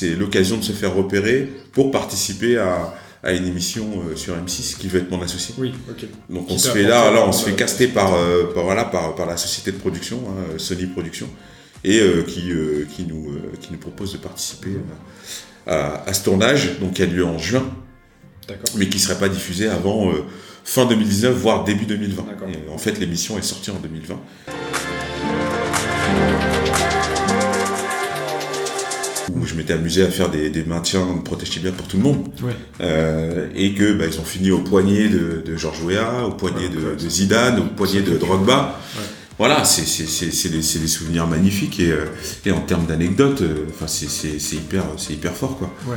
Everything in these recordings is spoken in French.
c'est l'occasion de se faire repérer pour participer à, à une émission euh, sur M6 qui veut être mon associé. Oui, ok. Donc on se fait là, là on se fait caster par, euh, par, voilà, par, par la société de production, hein, Sony Production, et euh, qui, euh, qui, nous, euh, qui nous propose de participer euh, à, à ce tournage, donc qui a lieu en juin, D'accord. mais qui ne serait pas diffusé avant euh, fin 2019, voire début 2020. D'accord. Et en fait, l'émission est sortie en 2020. Où je m'étais amusé à faire des, des maintiens de protège tibia pour tout le monde. Ouais. Euh, et que bah, ils ont fini au poignet de, de Georges Weah, au poignet de, de Zidane, au poignet de Drogba. Ouais. Voilà, c'est des, souvenirs magnifiques et, euh, et en termes d'anecdotes, euh, enfin c'est hyper fort quoi. Ouais.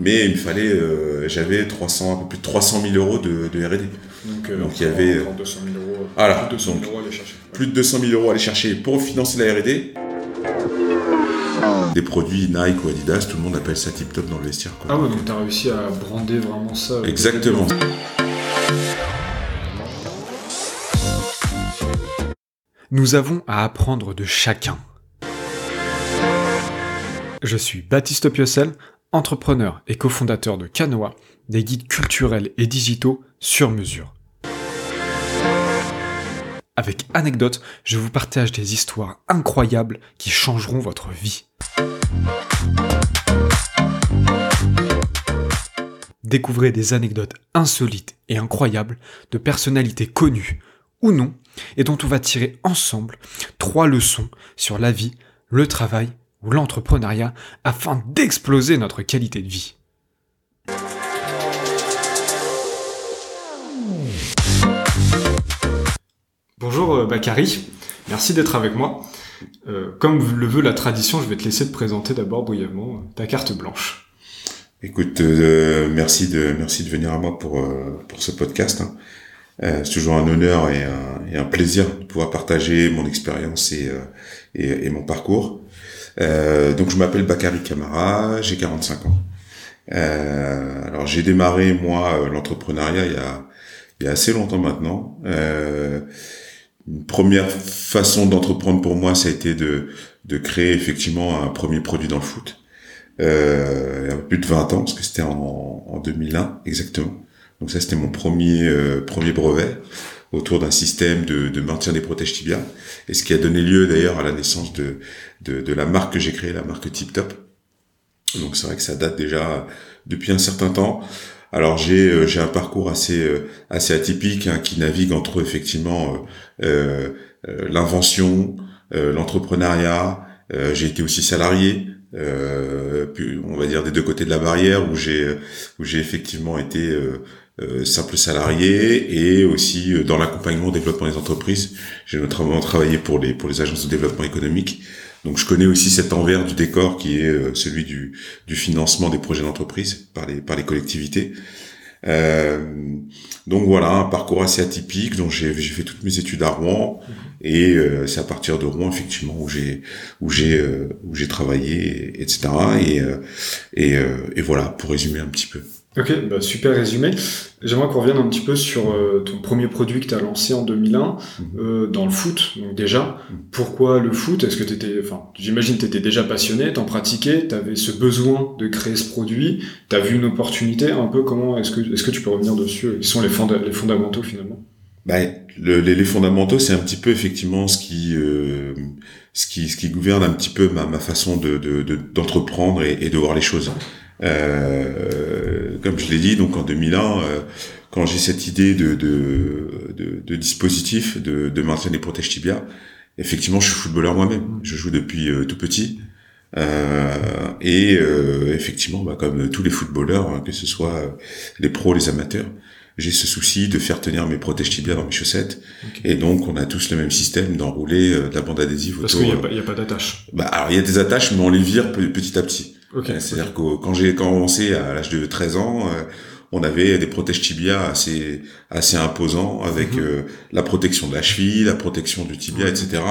Mais il me fallait, euh, j'avais 300 un peu plus de 300 000 euros de, de R&D. Donc, euh, Donc, il y avait, encore 200 000 euros. voilà, plus de 200 000 donc, euros à aller chercher. Plus de 200 000 euros à aller chercher pour financer la R&D. Des produits Nike ou Adidas, tout le monde appelle ça tip top dans le vestiaire. Quoi. Ah ouais, donc t'as réussi à brander vraiment ça. euh, Exactement. Nous avons à apprendre de chacun. Je suis Baptiste Piocel, entrepreneur et cofondateur de Canoa, des guides culturels et digitaux sur mesure. Avec anecdotes, je vous partage des histoires incroyables qui changeront votre vie. Découvrez des anecdotes insolites et incroyables de personnalités connues ou non, et dont on va tirer ensemble trois leçons sur la vie, le travail ou l'entrepreneuriat afin d'exploser notre qualité de vie. Bonjour euh, Bakary, merci d'être avec moi. Euh, comme le veut la tradition, je vais te laisser te présenter d'abord brièvement euh, ta carte blanche. Écoute, euh, merci de merci de venir à moi pour pour ce podcast. hein. C'est toujours un honneur et un, plaisir de pouvoir partager mon expérience et, et, mon parcours. Donc je m'appelle Bakary Camara, j'ai 45 ans. Alors j'ai démarré moi l'entrepreneuriat il y a il y a assez longtemps maintenant. Une première façon d'entreprendre pour moi, ça a été de de créer effectivement un premier produit dans le foot. Euh, il y a plus de 20 ans, parce que c'était en, en 2001 exactement. Donc ça, c'était mon premier euh, premier brevet autour d'un système de, de maintien des protèges tibia, et ce qui a donné lieu d'ailleurs à la naissance de, de, de la marque que j'ai créée, la marque Tip Top. Donc c'est vrai que ça date déjà depuis un certain temps. Alors j'ai euh, j'ai un parcours assez euh, assez atypique hein, qui navigue entre effectivement euh, euh, l'invention, euh, l'entrepreneuriat. J'ai été aussi salarié, puis, on va dire des deux côtés de la barrière où j'ai où j'ai effectivement été simple salarié et aussi dans l'accompagnement, développement des entreprises. J'ai notamment travaillé pour les pour les agences de développement économique. Donc je connais aussi cet envers du décor qui est euh, celui du, du financement des projets d'entreprise par les par les collectivités. Euh, donc voilà, un parcours assez atypique. Donc j'ai fait toutes mes études à Rouen et euh, c'est à partir de Rouen effectivement où j'ai où j'ai euh, où j'ai travaillé, et- etc. Et et voilà pour résumer un petit peu. Ok, bah super résumé. J'aimerais qu'on revienne un petit peu sur euh, ton premier produit que tu as lancé en 2001 euh, dans le foot. Donc déjà, pourquoi le foot? Est-ce que tu étais, enfin, j'imagine que tu étais déjà passionné, t'en pratiquais, tu avais ce besoin de créer ce produit, tu as vu une opportunité, un peu comment est-ce que est-ce que tu peux revenir dessus? Quels sont les, fonda- les fondamentaux finalement? Bah, le- les, les fondamentaux, c'est un petit peu effectivement ce qui, euh, ce qui, ce qui gouverne un petit peu ma, ma façon de, de, de- d'entreprendre et, et de voir les choses. Euh, comme je l'ai dit, donc en 2001, euh, quand j'ai cette idée de, de, de, de dispositif de, de maintien des protèges tibia, effectivement, je suis footballeur moi-même. Je joue depuis euh, tout petit. Euh, et euh, effectivement, bah, comme tous les footballeurs, hein, que ce soit les pros, les amateurs, j'ai ce souci de faire tenir mes protèges tibia dans mes chaussettes. Et donc, on a tous le même système d'enrouler euh, de la bande adhésive Parce autour. qu'il n'y a, a pas d'attache. bah, alors, il y a des attaches, mais on les vire pe- petit à petit. Ok. Euh, C'est-à-dire que quand j'ai commencé à l'âge de 13 ans, euh, on avait des protèges tibia assez assez imposants avec Mhm. euh, la protection de la cheville, la protection du tibia, etc.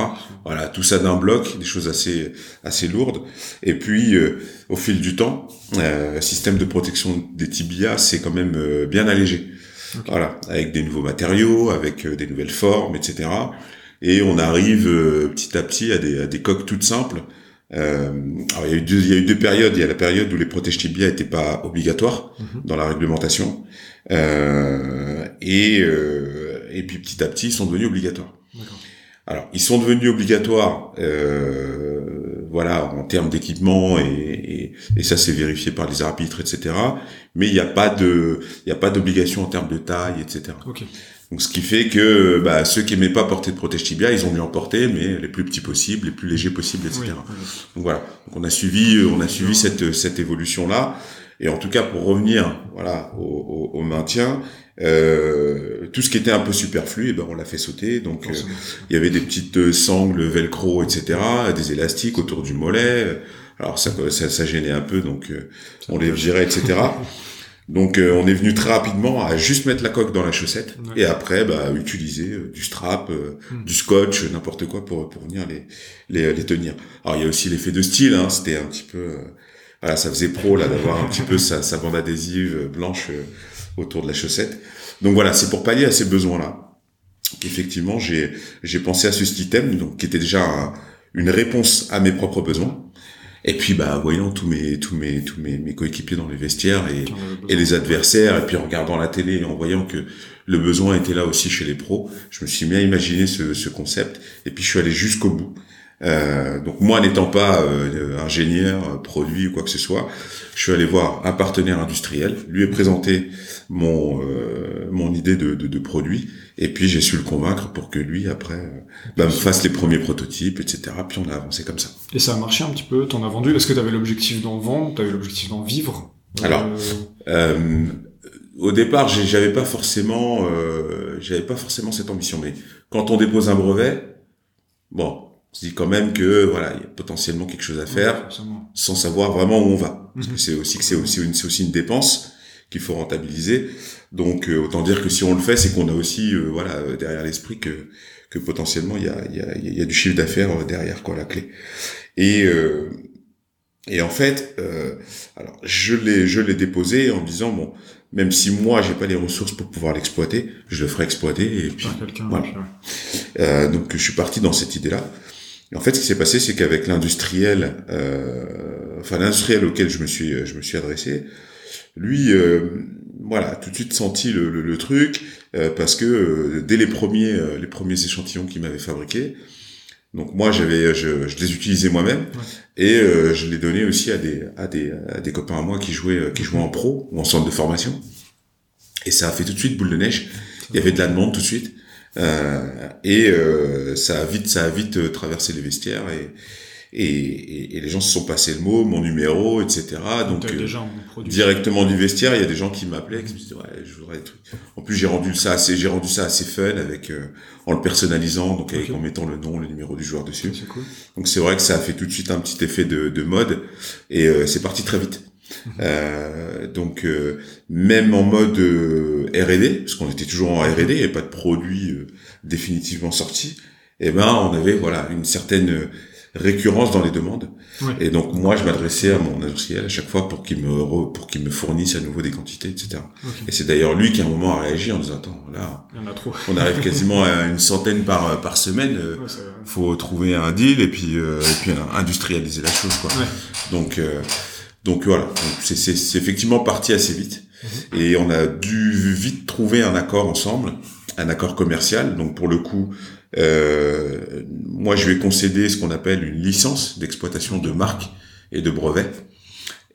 Voilà, tout ça d'un bloc, des choses assez assez lourdes. Et puis euh, au fil du temps, euh, système de protection des tibias, c'est quand même euh, bien allégé. Voilà, avec des nouveaux matériaux, avec euh, des nouvelles formes, etc. et on arrive euh, petit à petit à des, à des coques toutes simples. Euh, alors il y a eu deux, il y a eu deux périodes. Il y a la période où les protèges tibia n'étaient pas obligatoires Mhm. dans la réglementation, euh, et euh, et puis petit à petit ils sont devenus obligatoires. Alors, ils sont devenus obligatoires, euh, voilà, en termes d'équipement et, et, et ça c'est vérifié par les arbitres, etc. Mais il n'y a pas de, il y a pas d'obligation en termes de taille, etc. Ok. Donc, ce qui fait que bah, ceux qui aimaient pas porter de protège tibia, ils ont dû en porter, mais les plus petits possibles, les plus légers possibles, etc. Oui, Donc voilà. Donc on a suivi, on a suivi cette cette évolution là. Et en tout cas, pour revenir, voilà, au, au, au maintien, euh, tout ce qui était un peu superflu, eh ben on l'a fait sauter. Donc euh, il y avait des petites euh, sangles velcro, etc., des élastiques autour du mollet. Alors ça, ça, ça gênait un peu, donc euh, on les virait, etc. Donc euh, on est venu très rapidement à juste mettre la coque dans la chaussette Ouais. et après bah, utiliser euh, du strap, euh, Hmm. du scotch, n'importe quoi pour pour venir les les, les tenir. Alors il y a aussi l'effet de style, hein, c'était un petit peu euh, voilà ça faisait pro là d'avoir un petit peu sa, sa bande adhésive blanche euh, autour de la chaussette. Donc voilà c'est pour pallier à ces besoins là qu'effectivement j'ai j'ai pensé à ce système donc qui était déjà un- une réponse à mes propres besoins. Et puis bah voyant tous mes tous mes tous mes, mes coéquipiers dans les vestiaires et et les adversaires, et puis en regardant la télé et en voyant que le besoin était là aussi chez les pros, je me suis bien imaginé ce, ce concept, et puis je suis allé jusqu'au bout. Euh, donc moi n'étant pas euh, ingénieur, produit ou quoi que ce soit, je suis allé voir un partenaire industriel, lui ai présenté mon euh, mon idée de, de, de produit, et puis j'ai su le convaincre pour que lui après euh, bah, me fasse les premiers prototypes, etc. Puis on a avancé comme ça. Et ça a marché un petit peu, t'en as vendu? Est-ce que t'avais l'objectif d'en vendre? T'avais l'objectif d'en vivre? Alors, Euh, Euh, au départ, j'avais pas forcément, euh, j'avais pas forcément cette ambition. Mais quand on dépose un brevet, bon, on se dit quand même que voilà, il y a potentiellement quelque chose à faire, sans savoir vraiment où on va. Parce Mhm. que c'est aussi que c'est aussi une, c'est aussi une dépense qu'il faut rentabiliser. Donc euh, autant dire que si on le fait, c'est qu'on a aussi euh, voilà euh, derrière l'esprit que que potentiellement il y a il y a, il y a du chiffre d'affaires euh, derrière quoi la clé. Et euh, et en fait, euh, alors je l'ai je l'ai déposé en me disant bon même si moi j'ai pas les ressources pour pouvoir l'exploiter, je le ferai exploiter et puis voilà. ouais. euh, donc je suis parti dans cette idée-là. Et en fait, ce qui s'est passé, c'est qu'avec l'industriel, euh, enfin l'industriel auquel je me suis, je me suis adressé, lui, euh, voilà, tout de suite senti le, le, le truc euh, parce que euh, dès les premiers, euh, les premiers échantillons qu'il m'avait fabriqués, donc moi j'avais, je, je les utilisais moi-même et euh, je les donnais aussi à des, à des, à des copains à moi qui jouaient, qui jouaient en pro ou en centre de formation. Et ça a fait tout de suite boule de neige. Il y avait de la demande tout de suite. Euh, et euh, ça a vite, ça a vite traversé les vestiaires et, et, et, et les gens se sont passés le mot, mon numéro, etc. Donc euh, directement du vestiaire, il y a des gens qui m'appelaient, qui me disaient ouais, je voudrais des trucs. En plus, j'ai rendu ça assez, j'ai rendu ça assez fun avec euh, en le personnalisant, donc avec en mettant le nom, le numéro du joueur dessus. Cool. Donc c'est vrai que ça a fait tout de suite un petit effet de, de mode et euh, c'est parti très vite. Mhm. Euh, donc euh, même en mode euh, R&D, parce qu'on était toujours en R&D et pas de produit euh, définitivement sorti, et ben on avait voilà une certaine euh, récurrence dans les demandes. Ouais. Et donc moi je m'adressais à mon industriel à chaque fois pour qu'il me re- pour qu'il me fournisse à nouveau des quantités, etc. Et c'est d'ailleurs lui qui à un moment a réagi en disant attends là Il y en a trop. on arrive quasiment à une centaine par par semaine. euh, Ouais, faut trouver un deal et puis euh, et puis euh, industrialiser la chose quoi. Ouais. Donc euh, donc voilà, c'est c'est effectivement parti assez vite Mhm. et on a dû vite trouver un accord ensemble, un accord commercial. Donc pour le coup, euh, moi je lui ai concédé ce qu'on appelle une licence d'exploitation de marque et de brevet.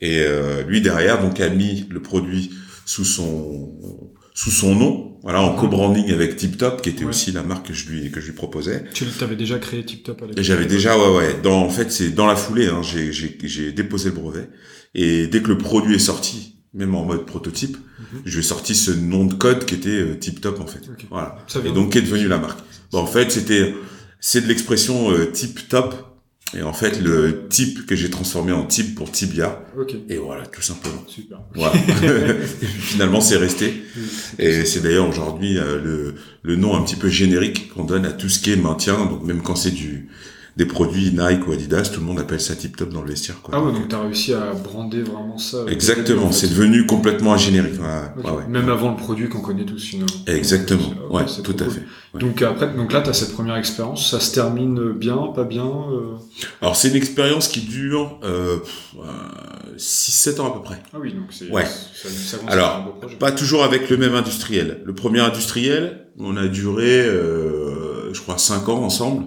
Et euh, lui derrière donc a mis le produit sous son sous son nom, voilà en co-branding avec Tip Top qui était Ouais. aussi la marque que je lui que je lui proposais. Tu avais déjà créé TipTop à l'époque j'avais déjà, ouais, ouais. Dans, en fait, c'est dans la foulée. Hein, j'ai déposé le brevet et dès que le produit est sorti, même en mode prototype, Mhm. je lui ai sorti ce nom de code qui était euh, Tip Top en fait. Voilà. Et donc qui est devenu la marque. Bon, en fait, c'était, c'est de l'expression euh, Tip Top. Et en fait, le type que j'ai transformé en type pour Tibia. Et voilà, tout simplement. Super. Voilà. Finalement, c'est resté. Et c'est d'ailleurs aujourd'hui euh, le, le nom un petit peu générique qu'on donne à tout ce qui est maintien. Donc même quand c'est du des produits Nike ou Adidas, tout le monde appelle ça tip top dans le vestiaire. Quoi. Ah ouais, donc t'as réussi à brander vraiment ça. Exactement, c'est devenu complètement un générique. Même avant le produit qu'on connaît tous finalement. Exactement, ouais, tout à fait. Donc après, donc là t'as cette première expérience, ça se termine bien, pas bien euh... Alors c'est une expérience qui dure euh, 6-7 ans à peu près. Ah oui, donc c'est ouais. ça, ça Alors, pas toujours avec le même industriel. Le premier industriel, on a duré, euh, je crois, 5 ans ensemble.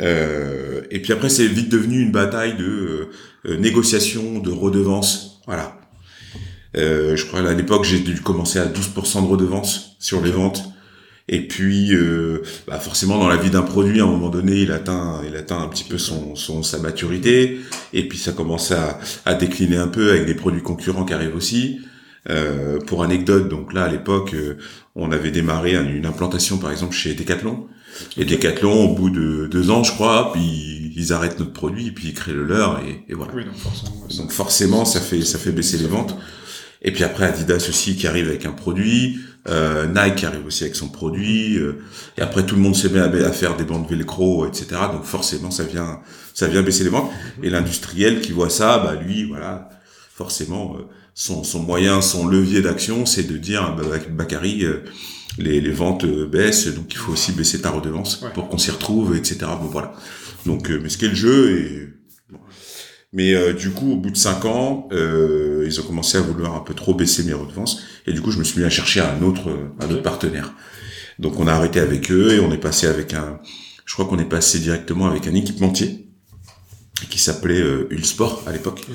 Euh, et puis après, c'est vite devenu une bataille de euh, négociation, de redevance. Voilà. Euh, je crois à l'époque, j'ai dû commencer à 12% de redevance sur les ventes. Et puis, euh, bah forcément, dans la vie d'un produit, à un moment donné, il atteint, il atteint un petit peu son, son sa maturité. Et puis, ça commence à, à décliner un peu avec des produits concurrents qui arrivent aussi. Euh, pour anecdote, donc là, à l'époque, euh, on avait démarré une implantation, par exemple, chez Decathlon. Et Decathlon, au bout de deux ans, je crois, puis ils arrêtent notre produit, et puis ils créent le leur, et, et voilà. Oui, donc forcément. ouais, Donc forcément, ça fait ça fait baisser les ventes. Et puis après Adidas aussi qui arrive avec un produit, euh, Nike qui arrive aussi avec son produit, euh, et après tout le monde se met à, à faire des bandes velcro, etc. Donc forcément ça vient ça vient baisser les ventes. Et l'industriel qui voit ça, bah lui voilà, forcément euh, son son moyen, son levier d'action, c'est de dire bah, Bakary, euh, les, les ventes euh, baissent, donc il faut aussi baisser ta redevance Ouais. pour qu'on s'y retrouve, etc. Bon voilà. Donc mais ce qu'est le jeu et mais euh, du coup, au bout de cinq ans, euh, ils ont commencé à vouloir un peu trop baisser mes redevances. Et du coup, je me suis mis à chercher un autre, un autre partenaire. Donc, on a arrêté avec eux et on est passé avec un. Je crois qu'on est passé directement avec un équipementier qui s'appelait euh, Ulsport à l'époque.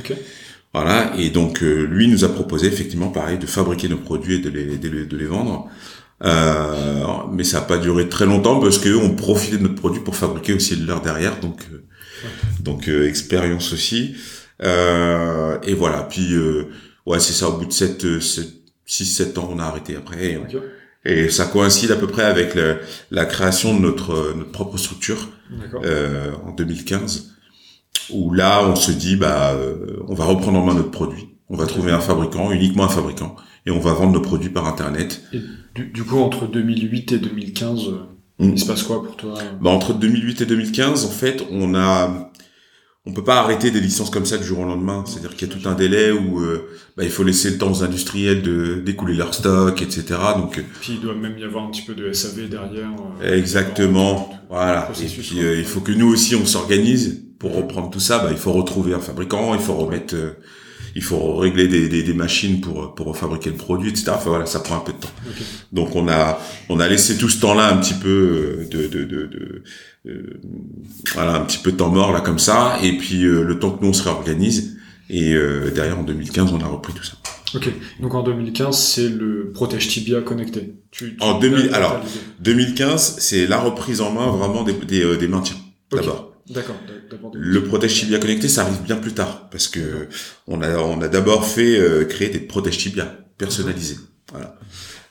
Voilà. Et donc, euh, lui nous a proposé effectivement, pareil, de fabriquer nos produits et de les, de les, de les vendre. Euh, mais ça n'a pas duré très longtemps parce qu'eux ont profité de notre produit pour fabriquer aussi de leur derrière. Donc, euh, donc euh, expérience aussi. Euh, et voilà. Puis euh, ouais, c'est ça. Au bout de 7, 6-7 ans, on a arrêté après. Et, ça coïncide à peu près avec le- la création de notre notre propre structure euh, en 2015, où là, on se dit bah, euh, on va reprendre en main notre produit. On va trouver un fabricant, uniquement un fabricant, et on va vendre nos produits par internet. Du, du coup, entre 2008 et 2015, euh, Mm. il se passe quoi pour toi? Bah, entre 2008 et 2015, en fait, on a, on peut pas arrêter des licences comme ça du jour au lendemain. C'est-à-dire qu'il y a tout un délai où euh, bah, il faut laisser le temps aux industriels de d'écouler leur stock, etc. Donc euh, Puis il doit même y avoir un petit peu de SAV derrière. euh, exactement, voilà. Et puis euh, il faut que nous aussi on s'organise pour reprendre tout ça. Bah, il faut retrouver un fabricant, il faut remettre, euh, il faut régler des, des, des machines pour pour fabriquer le produit, etc. Enfin voilà, ça prend un peu de temps. Donc on a on a laissé tout ce temps-là un petit peu euh, de de, de, de euh, voilà un petit peu de temps mort là comme ça et puis euh, le temps que nous on se réorganise et euh, derrière en 2015 on a repris tout ça. Ok. Donc en 2015, c'est le protège tibia connecté. Tu, tu- En 2000 t'as- alors, t'as l'idée. 2015 c'est la reprise en main vraiment des des, des maintiens d'abord. D'accord. Le protège tibia connecté ça arrive bien plus tard parce que on a on a d'abord fait euh, créer des protège tibia personnalisés. Voilà.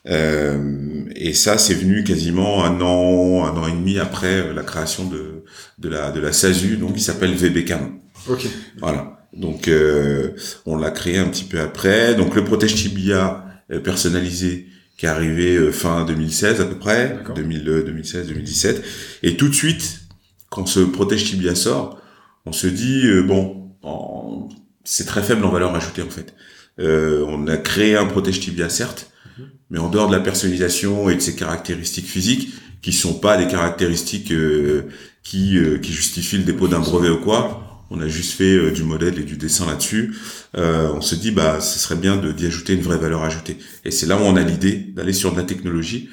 Euh, et ça, c'est venu quasiment un an, un an et demi après euh, la création de de la de la SASU, donc qui s'appelle VBCAM. Ok. Voilà. Donc euh, on l'a créé un petit peu après. Donc le protège tibia euh, personnalisé qui est arrivé euh, fin 2016 à peu près, D'accord. 2000, euh, 2016, 2017. Et tout de suite, quand ce protège tibia sort, on se dit euh, bon, c'est très faible en valeur ajoutée en fait. Euh, on a créé un protège tibia certes, mais en dehors de la personnalisation et de ses caractéristiques physiques, qui sont pas des caractéristiques euh, qui, qui justifient le dépôt d'un brevet ou quoi, on a juste fait euh, du modèle et du dessin là-dessus. Euh, on se dit bah ce serait bien de d'y ajouter une vraie valeur ajoutée. Et c'est là où on a l'idée d'aller sur de la technologie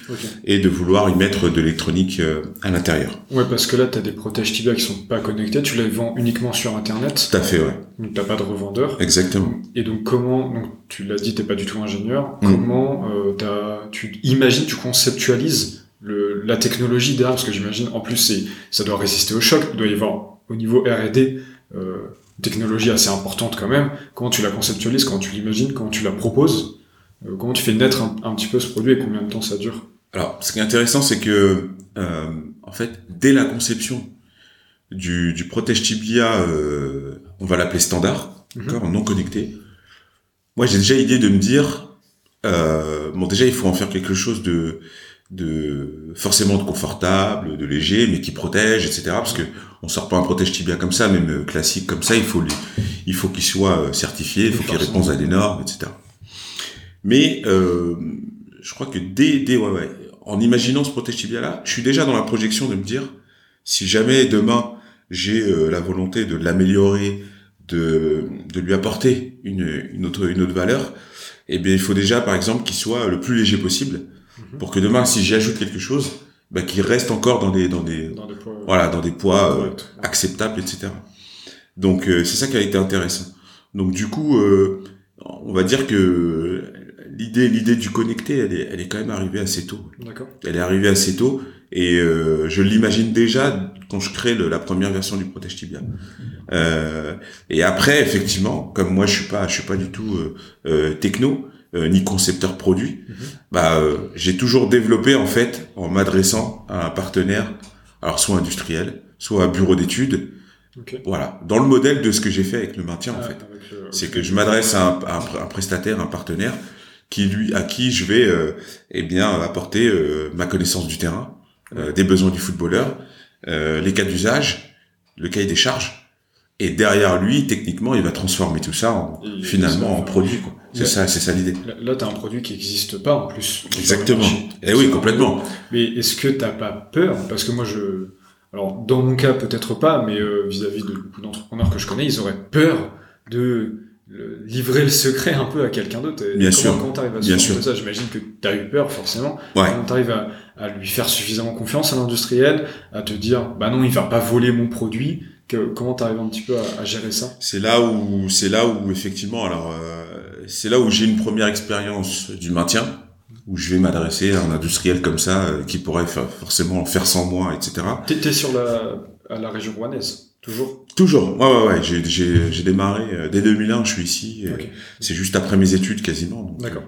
et de vouloir y mettre de l'électronique euh, à l'intérieur. Ouais, parce que là, t'as des protèges tibia qui sont pas connectés. Tu les vends uniquement sur Internet. Tout à fait, ouais. Donc t'as pas de revendeur. Exactement. Et donc comment, donc tu l'as dit, t'es pas du tout ingénieur. Mm. Comment euh, t'as, tu imagines, tu conceptualises le, la technologie derrière, parce que j'imagine, en plus c'est, ça doit résister au choc. Il doit y avoir au niveau R&D technologie assez importante quand même. Comment tu la conceptualises, comment tu l'imagines, comment tu la proposes, euh, comment tu fais naître un, un petit peu ce produit et combien de temps ça dure? Alors, ce qui est intéressant, c'est que, euh, en fait, dès la conception du, du protège tibia, euh, on va l'appeler standard, d'accord, non connecté. Moi, j'ai déjà l'idée de me dire, euh, bon, déjà, il faut en faire quelque chose de, de forcément de confortable, de léger, mais qui protège, etc. Parce que on sort pas un protège tibia comme ça, même classique comme ça. Il faut il faut qu'il soit certifié, il faut qu'il réponde à des normes, etc. Mais je crois que dès, dès ouais, ouais, en imaginant ce protège tibia là, je suis déjà dans la projection de me dire si jamais demain j'ai la volonté de l'améliorer, de, de lui apporter une, une autre une autre valeur, eh bien il faut déjà par exemple qu'il soit le plus léger possible mhm. pour que demain si j'y ajoute quelque chose, bah, qu'il reste encore dans des dans des, poids, voilà dans des poids euh, acceptables etc. Donc euh, c'est ça qui a été intéressant. Donc du coup euh, on va dire que l'idée l'idée du connecté elle est elle est quand même arrivée assez tôt. D'accord. Elle est arrivée assez tôt et euh, je l'imagine déjà quand je crée le, la première version du protège tibia. Euh, et après, effectivement, comme moi je suis pas, je suis pas du tout euh, euh ni concepteur produit, mhm. bah j'ai toujours développé en fait en m'adressant à un partenaire, alors soit industriel, soit un bureau d'études. Voilà, dans le modèle de ce que j'ai fait avec le maintien en ah, fait, c'est que je m'adresse à, à un, prestataire, un partenaire qui lui à qui je vais eh bien apporter ma connaissance du terrain, euh, des besoins du footballeur, euh, les cas d'usage, le cahier des charges, et derrière lui, techniquement, il va transformer tout ça en, finalement en produit. C'est ça, c'est ça l'idée. Là, tu as un produit qui n'existe pas en plus. Exactement. Et eh oui, complètement. Mais est-ce que t'as pas peur? Parce que moi, je, alors dans mon cas peut-être pas, mais euh, vis-à-vis de beaucoup d'entrepreneurs que je connais, ils auraient peur de livrer le secret un peu à quelqu'un d'autre. Bien comment, sûr. Comment t'arrives à Bien sûr. ça? J'imagine que tu as eu peur forcément. Ouais. Comment t'arrives à, à lui faire suffisamment confiance à l'industriel, à te dire bah non il va pas voler mon produit. Que, comment t'arrives un petit peu à, à gérer ça? C'est là où c'est là où effectivement alors euh, c'est là où j'ai une première expérience du maintien où je vais m'adresser à un industriel comme ça euh, qui pourrait faire, forcément faire sans moi etc. T'étais sur la à la région rouennaise Toujours? Toujours. Ouais, ouais, ouais. J'ai, j'ai, j'ai démarré euh, dès 2001. Je suis ici. C'est juste après mes études quasiment. D'accord.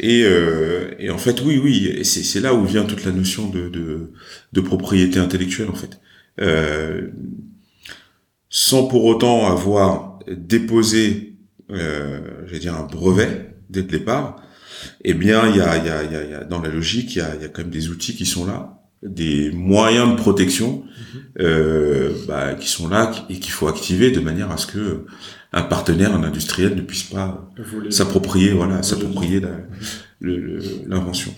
Et, euh, et en fait, oui, oui. C'est, c'est là où vient toute la notion de, de, de propriété intellectuelle, en fait. Sans pour autant avoir déposé, euh, j'allais dire un brevet dès le départ. Eh bien, il y a, y a, il y a, dans la logique, il y a, y a quand même des outils qui sont là des moyens de protection mhm. euh, bah, qui sont là et qu'il faut activer de manière à ce que un partenaire, un industriel ne puisse pas s'approprier, voilà, s'approprier l'invention.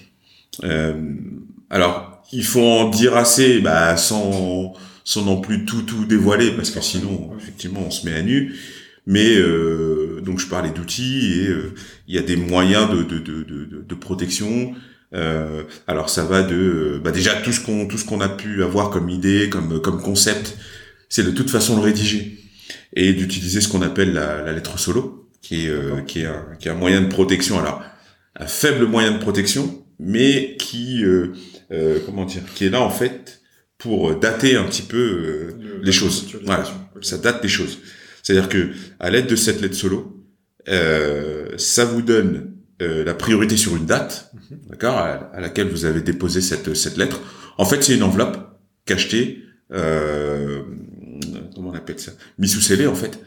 Euh, alors, il faut en dire assez, bah, sans sans non plus tout tout dévoiler parce que sinon, effectivement, on se met à nu. Mais euh, donc je parlais d'outils et euh, il y a des moyens de de, de, de, de protection euh, alors ça va de euh, bah déjà tout ce qu'on tout ce qu'on a pu avoir comme idée, comme comme concept, c'est de toute façon le rédiger et d'utiliser ce qu'on appelle la, la, lettre solo, qui est euh, qui est un qui est un moyen de protection. Alors un faible moyen de protection, mais qui euh, euh comment dire, qui est là en fait pour dater un petit peu les choses. Voilà, ça date des choses. C'est-à-dire que à l'aide de cette lettre solo, ça vous donne euh, la priorité sur une date, mhm. d'accord, à, laquelle vous avez déposé cette cette lettre. En fait, c'est une enveloppe cachetée, euh, comment on appelle ça, mis sous scellé en fait,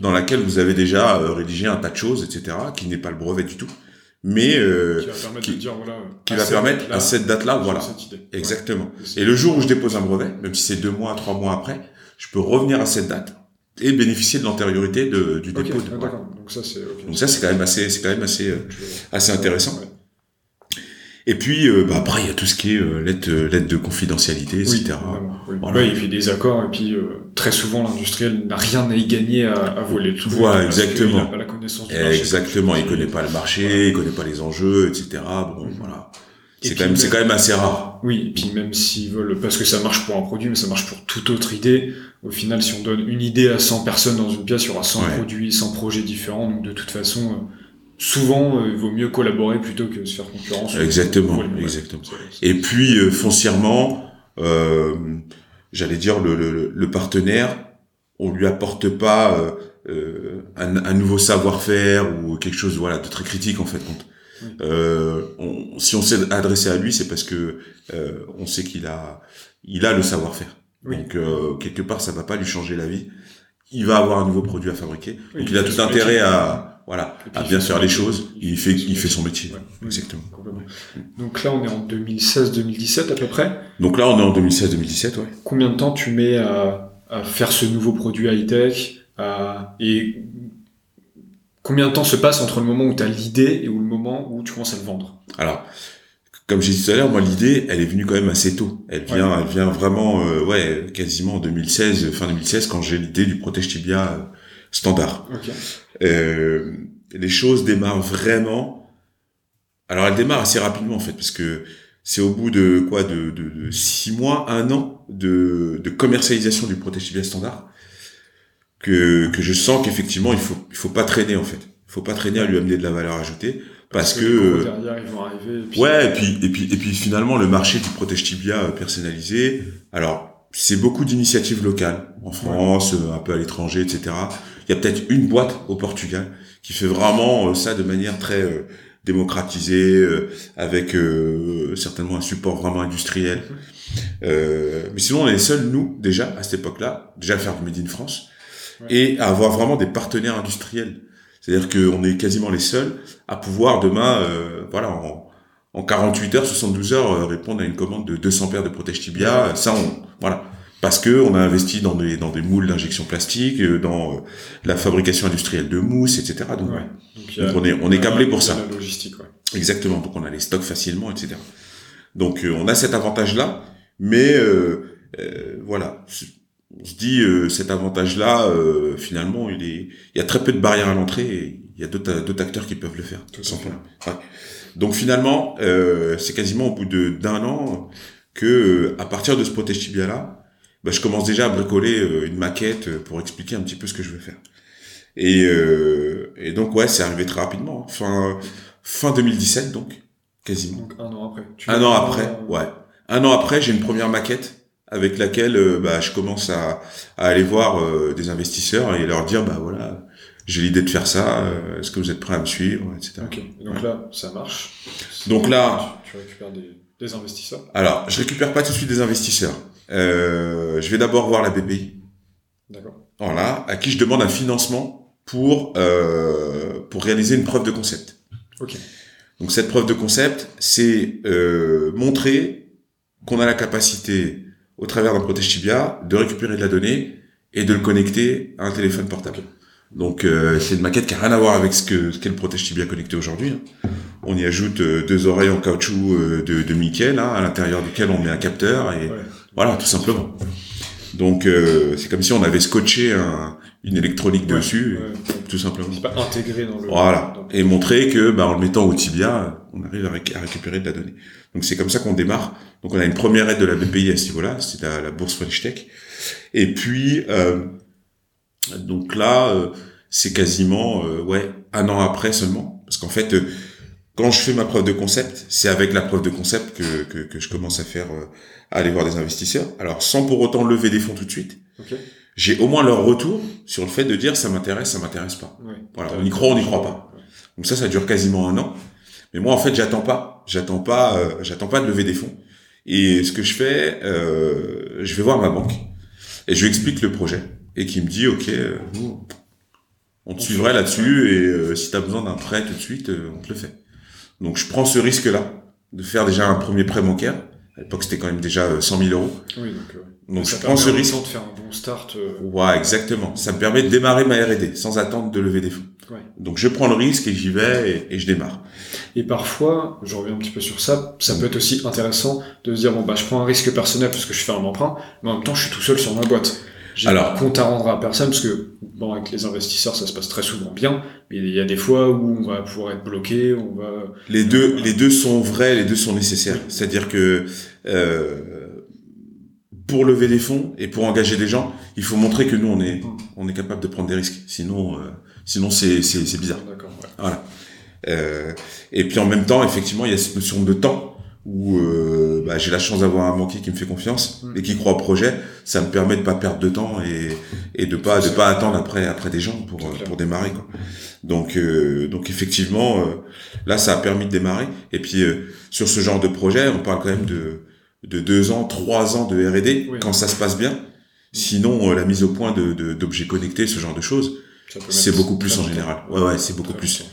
dans laquelle vous avez déjà euh, rédigé un tas de choses, etc., qui n'est pas le brevet du tout, mais euh, qui va permettre, de dire, voilà, qui va permettre à cette date-là, voilà, exactement. Et le jour où je dépose un brevet, même si c'est deux mois, trois mois après, je peux revenir à cette date et bénéficier de l'antériorité du dépôt. De, Donc ça c'est donc ça c'est quand même assez c'est quand même assez euh, assez intéressant. Et puis euh, bah, après il y a tout ce qui est euh, lettre lettre de confidentialité etc. Oui, voilà. il fait des accords et puis très souvent l'industriel n'a rien à y gagner à, à voler tout. Voilà exactement. Il pas la connaissance du marché. Exactement il connaît pas le marché il connaît pas les enjeux etc. Bon voilà. C'est quand même, c'est quand même assez rare. Oui, et puis même s'ils veulent, parce que ça marche pour un produit, mais ça marche pour toute autre idée. Au final, si on donne une idée à 100 personnes dans une pièce, il y aura 100 produits, 100 projets différents. Donc de toute façon, euh, souvent, euh, il vaut mieux collaborer plutôt que se faire concurrence. Exactement, exactement. Et puis euh, foncièrement, euh, j'allais dire le, le, le, partenaire, on lui apporte pas un, un, nouveau savoir-faire ou quelque chose voilà de très critique en fait. Euh, on, si on s'est adressé à lui, c'est parce que euh, on sait qu'il a, il a le savoir-faire. Donc euh, quelque part, ça va pas lui changer la vie. Il va avoir un nouveau produit à fabriquer. Donc il a tout intérêt à, voilà, à bien faire les choses. Il fait il fait son métier. Ouais. Exactement. Complètement. Donc là, on est en 2016-2017 à peu près. Donc là, on est en 2016-2017, ouais. Combien de temps tu mets à, à faire ce nouveau produit high-tech à- et combien de temps se passe entre le moment où tu as l'idée et où le moment où tu commences à le vendre? Alors, comme j'ai dit tout à l'heure, moi l'idée, elle est venue quand même assez tôt. Elle vient, elle vient vraiment, euh, ouais, quasiment en 2016, fin 2016, quand j'ai l'idée du protège tibia euh, standard. Ok. Euh, les choses démarrent vraiment. Alors elles démarrent assez rapidement en fait, parce que c'est au bout de quoi, de, de, de six mois, un an de, de commercialisation du protège tibia standard, que, que je sens qu'effectivement il faut, il faut pas traîner en fait. Il faut pas traîner à lui amener de la valeur ajoutée, parce, que, euh, derrière, ils vont arriver. et puis- Ouais, et puis, et puis, et puis finalement, le marché du protège tibia euh, personnalisé, alors, c'est beaucoup d'initiatives locales, en France, euh, un peu à l'étranger, etc. Il y a peut-être une boîte au Portugal qui fait vraiment euh, ça de manière très euh, démocratisée, euh, avec euh, certainement un support vraiment industriel. Euh, mais sinon, on est les seuls, nous, déjà, à cette époque-là, déjà à faire du Made in France, Ouais. et à avoir vraiment des partenaires industriels. C'est-à-dire qu'on est quasiment les seuls à pouvoir demain, euh, voilà, en, en 48 heures, 72 heures, répondre à une commande de 200 paires de protège tibia. Ça, on, voilà. Parce que on a investi dans des, dans des moules d'injection plastique, euh, dans euh, la fabrication industrielle de mousse, etc. Donc, Ouais. A- on est- on est câblé pour ça. La logistique, ouais. Exactement. Donc on a les stocks facilement, etc. Donc euh, on a cet avantage-là, mais euh, euh, voilà, on se dit euh, cet avantage-là, euh, finalement, il est, il y a très peu de barrières à l'entrée. et Il y a d'autres acteurs qui peuvent le faire. Tout à sans fait. problème. Ouais. Donc finalement, euh, c'est quasiment au bout de d'un an que, euh, à partir de ce protège tibia là, bah, je commence déjà à bricoler euh, une maquette euh, pour expliquer un petit peu ce que je veux faire. Et, euh, et donc ouais, c'est arrivé très rapidement. hein. Fin fin 2017 donc quasiment. Donc un an après. Tu Un an après, ouais. Un an après, j'ai une première maquette avec laquelle euh, bah, je commence à, à aller voir euh, des investisseurs et leur dire bah voilà, j'ai l'idée de faire ça. euh, Est-ce que vous êtes prêts à me suivre, etc. Ok. Et donc là, ça marche. Donc là- tu, tu récupères des, des investisseurs. Alors, je récupère pas tout de suite des investisseurs. Euh, je vais d'abord voir la BPI, D'accord. voilà, à qui je demande un financement pour euh, pour réaliser une preuve de concept. Ok. Donc cette preuve de concept, c'est euh, montrer qu'on a la capacité, au travers d'un protège tibia, de récupérer de la donnée et de le connecter à un téléphone portable. Donc euh, c'est une maquette qui a rien à voir avec ce que ce qu'est le protège tibia connecté aujourd'hui. hein. On y ajoute euh, deux oreilles en caoutchouc euh, de, de Mickey, là, à l'intérieur duquel on met un capteur et Ouais. Voilà, tout simplement. Donc euh, c'est comme si on avait scotché un- une électronique Ouais. dessus, Ouais. tout simplement. C'est pas intégré dans le. Voilà. dans- Et montrer que, bah, en le mettant au tibia, on arrive à, réc- à récupérer de la donnée. Donc c'est comme ça qu'on démarre. Donc on a une première aide de la BPI à ce niveau-là, c'est la, la bourse French Tech. Et puis, euh, donc là, euh, c'est quasiment, euh, ouais, un an après seulement. Parce qu'en fait, euh, quand je fais ma preuve de concept, c'est avec la preuve de concept que, que, que je commence à faire, euh, à aller voir des investisseurs. Alors sans pour autant lever des fonds tout de suite. Ok. J'ai au moins leur retour sur le fait de dire ça m'intéresse, ça m'intéresse pas. Ouais. Voilà, on y croit, on n'y croit pas. Ouais. Donc ça, ça dure quasiment un an. Mais moi, en fait, j'attends pas. J'attends pas. euh, j'attends pas de lever des fonds. Et ce que je fais, euh, je vais voir ma banque et je lui explique le projet et qui me dit, ok, euh, on te suivrait là-dessus et euh, si tu as besoin d'un prêt tout de suite, euh, on te le fait. Donc je prends ce risque-là de faire déjà un premier prêt bancaire. À l'époque, c'était quand même déjà euh, 100 000 euros. Oui, donc. euh, Donc ça je prends ce risque. de faire un bon start. euh, Ouais, exactement. Ça me permet de démarrer ma R&D sans attendre de lever des fonds. Ouais. Donc je prends le risque et j'y vais et, et je démarre. Et parfois, je reviens un petit peu sur ça, ça peut être aussi intéressant de se dire, bon, bah, je prends un risque personnel parce que je fais un emprunt, mais en même temps, je suis tout seul sur ma boîte. J'ai Alors- compte à rendre à personne parce que, bon, avec les investisseurs, ça se passe très souvent bien, mais il y a des fois où on va pouvoir être bloqué, on va... Les deux, Voilà. les deux sont vrais, les deux sont nécessaires. C'est-à-dire que euh, pour lever des fonds et pour engager des gens, il faut montrer que nous on est, Mm. on est capable de prendre des risques. Sinon, euh, sinon c'est c'est c'est bizarre. D'accord, ouais. Voilà. Euh, et puis en même temps, effectivement, il y a cette notion de temps où euh, bah, j'ai la chance d'avoir un banquier qui me fait confiance Mm. et qui croit au projet. Ça me permet de pas perdre de temps et, et de pas de pas attendre après après des gens pour démarrer quoi. Donc euh, donc effectivement, euh, là ça a permis de démarrer. Et puis euh, sur ce genre de projet, on parle quand même de de deux ans, trois ans de R&D Oui. quand ça se passe bien. Sinon, la mise au point de de- d'objets connectés, ce genre de choses, c'est beaucoup plus en général. Ouais, ouais, c'est beaucoup plus.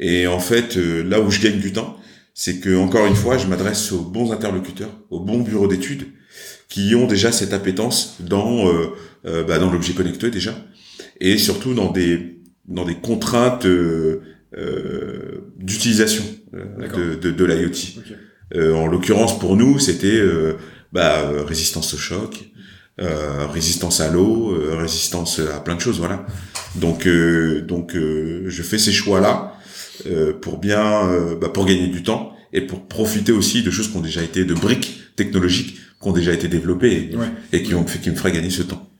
Et en fait, là où je gagne du temps, c'est que encore une fois, je m'adresse aux bons interlocuteurs, aux bons bureaux d'études, qui ont déjà cette appétence dans bah, dans l'objet connecté déjà, et surtout dans des dans des contraintes euh, euh, d'utilisation euh, de, de, de l'IoT. Euh, en l'occurrence, pour nous, c'était bah, résistance au choc, résistance à l'eau, résistance à plein de choses, voilà. Donc, donc, je fais ces choix-là pour bien, bah, pour gagner du temps et pour profiter aussi de choses qui ont déjà été de briques technologiques qui ont déjà été développées et, qui ont fait qui me feraient gagner ce temps.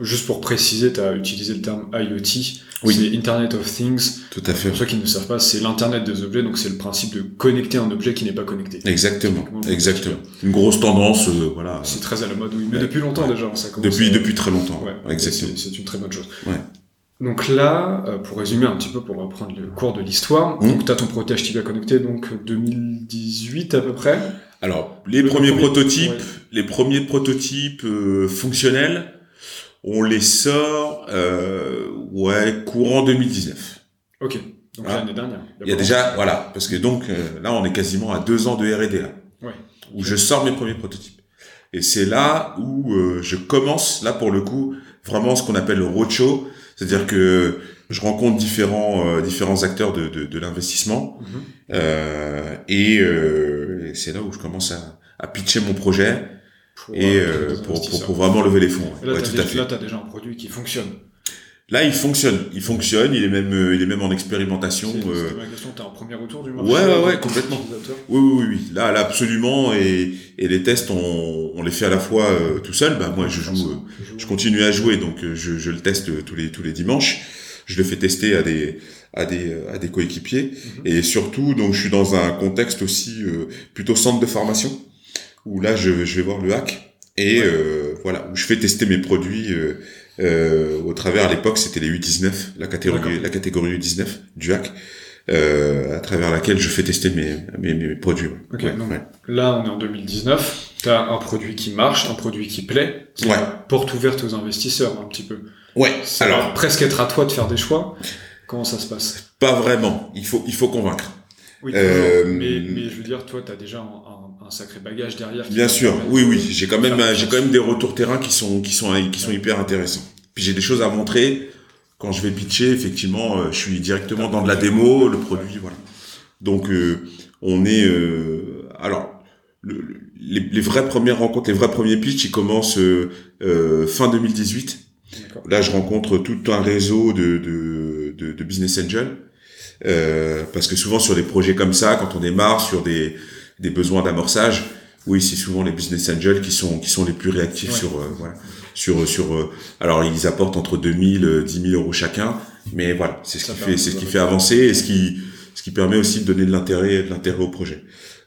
Juste pour préciser, tu as utilisé le terme IoT. Oui. C'est Internet of Things. Tout à fait. Pour ceux qui ne savent pas, c'est l'Internet des objets, donc c'est le principe de connecter un objet qui n'est pas connecté. Exactement. Exactement. Une grosse tendance, euh, voilà. C'est très à la mode, oui. Mais depuis longtemps déjà, ça commence. Depuis, depuis très longtemps. Ouais. Exactement. C'est une très bonne chose. Ouais. Donc là, euh, pour résumer un petit peu, pour reprendre le cours de l'histoire, mmh. donc tu as ton protège Tibia connecté, donc 2018 à peu près. Alors, les premiers prototypes, les premiers prototypes euh, fonctionnels, on les sort, euh, ouais, courant 2019. Ok. Donc l'année dernière. Il y a déjà, voilà, parce que donc euh, là, on est quasiment à deux ans de R&D là, ouais. où je sors mes premiers prototypes. Et c'est là où euh, je commence, là pour le coup, vraiment ce qu'on appelle le roadshow, c'est-à-dire que je rencontre différents euh, différents acteurs de, de, de l'investissement, mhm. euh, et, et c'est là où je commence à, à pitcher mon projet et euh, pour, pour, pour, vraiment lever les fonds. là, ouais. Là, tu as déjà un produit qui fonctionne. Là, il fonctionne, il fonctionne, il est même, euh, il est même en expérimentation. C'est euh... ma question, t'es en premier retour du marché. Ouais, ouais, ouais, complètement. Oui, oui, oui, là, là, absolument, et, et les tests, on, on les fait à la fois euh, tout seul. Bah, moi, je joue, euh, je continue à jouer, donc je, je le teste tous les, tous les dimanches. Je le fais tester à des, à des, à des coéquipiers, mhm. et surtout, donc, je suis dans un contexte aussi plutôt centre de formation où là je, je vais voir le hack et euh, voilà où je fais tester mes produits euh, au travers à l'époque c'était les U19 la catégorie la catégorie U19 du hack euh, à travers laquelle je fais tester mes, mes, mes produits. Okay, donc Là, on est en 2019. Tu as un produit qui marche, un produit qui plaît, qui ouais. porte ouverte aux investisseurs un petit peu. Ouais. Alors presque être à toi de faire des choix. Comment ça se passe? Pas vraiment. Il faut il faut convaincre. Oui, euh, mais, mais je veux dire, toi, tu as déjà un sacré bagage derrière. Bien sûr, oui, oui, j'ai quand même, j'ai quand même des retours terrain qui sont, qui sont, qui sont hyper intéressants. Puis j'ai des choses à montrer. Quand je vais pitcher, effectivement, euh, je suis directement dans de la démo, le produit, voilà. Donc, euh, on est, euh, alors, le, les, les, vraies premières rencontres, les vrais premiers pitchs, ils commencent fin 2018. Là, je rencontre tout un réseau de, de, de, de business angels. parce que souvent sur des projets comme ça, quand on démarre sur des des besoins d'amorçage, oui, c'est souvent les business angels qui sont qui sont les plus réactifs sur euh, voilà sur sur euh, alors ils apportent entre 2000 10 000 euros chacun, mais voilà c'est ce qui fait c'est ce qui fait avancer et ce qui ce qui permet aussi de donner de l'intérêt de l'intérêt au projet.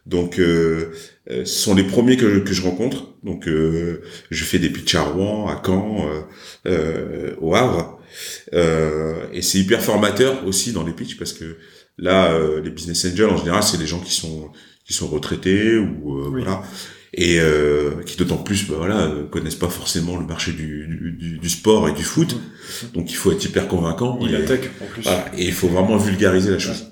Donc euh, euh, ce sont les premiers que je, que je rencontre. Donc je fais des pitchs à Rouen, à Caen, au Havre, et c'est hyper formateur aussi dans les pitchs parce que là les business angels en général c'est des gens qui sont qui sont retraités ou euh, voilà. Et euh, qui d'autant plus bah, voilà connaissent pas forcément le marché du, du, du, sport et du foot. Donc il faut être hyper convaincant. Il attaque en plus. voilà, et il faut vraiment vulgariser la chose.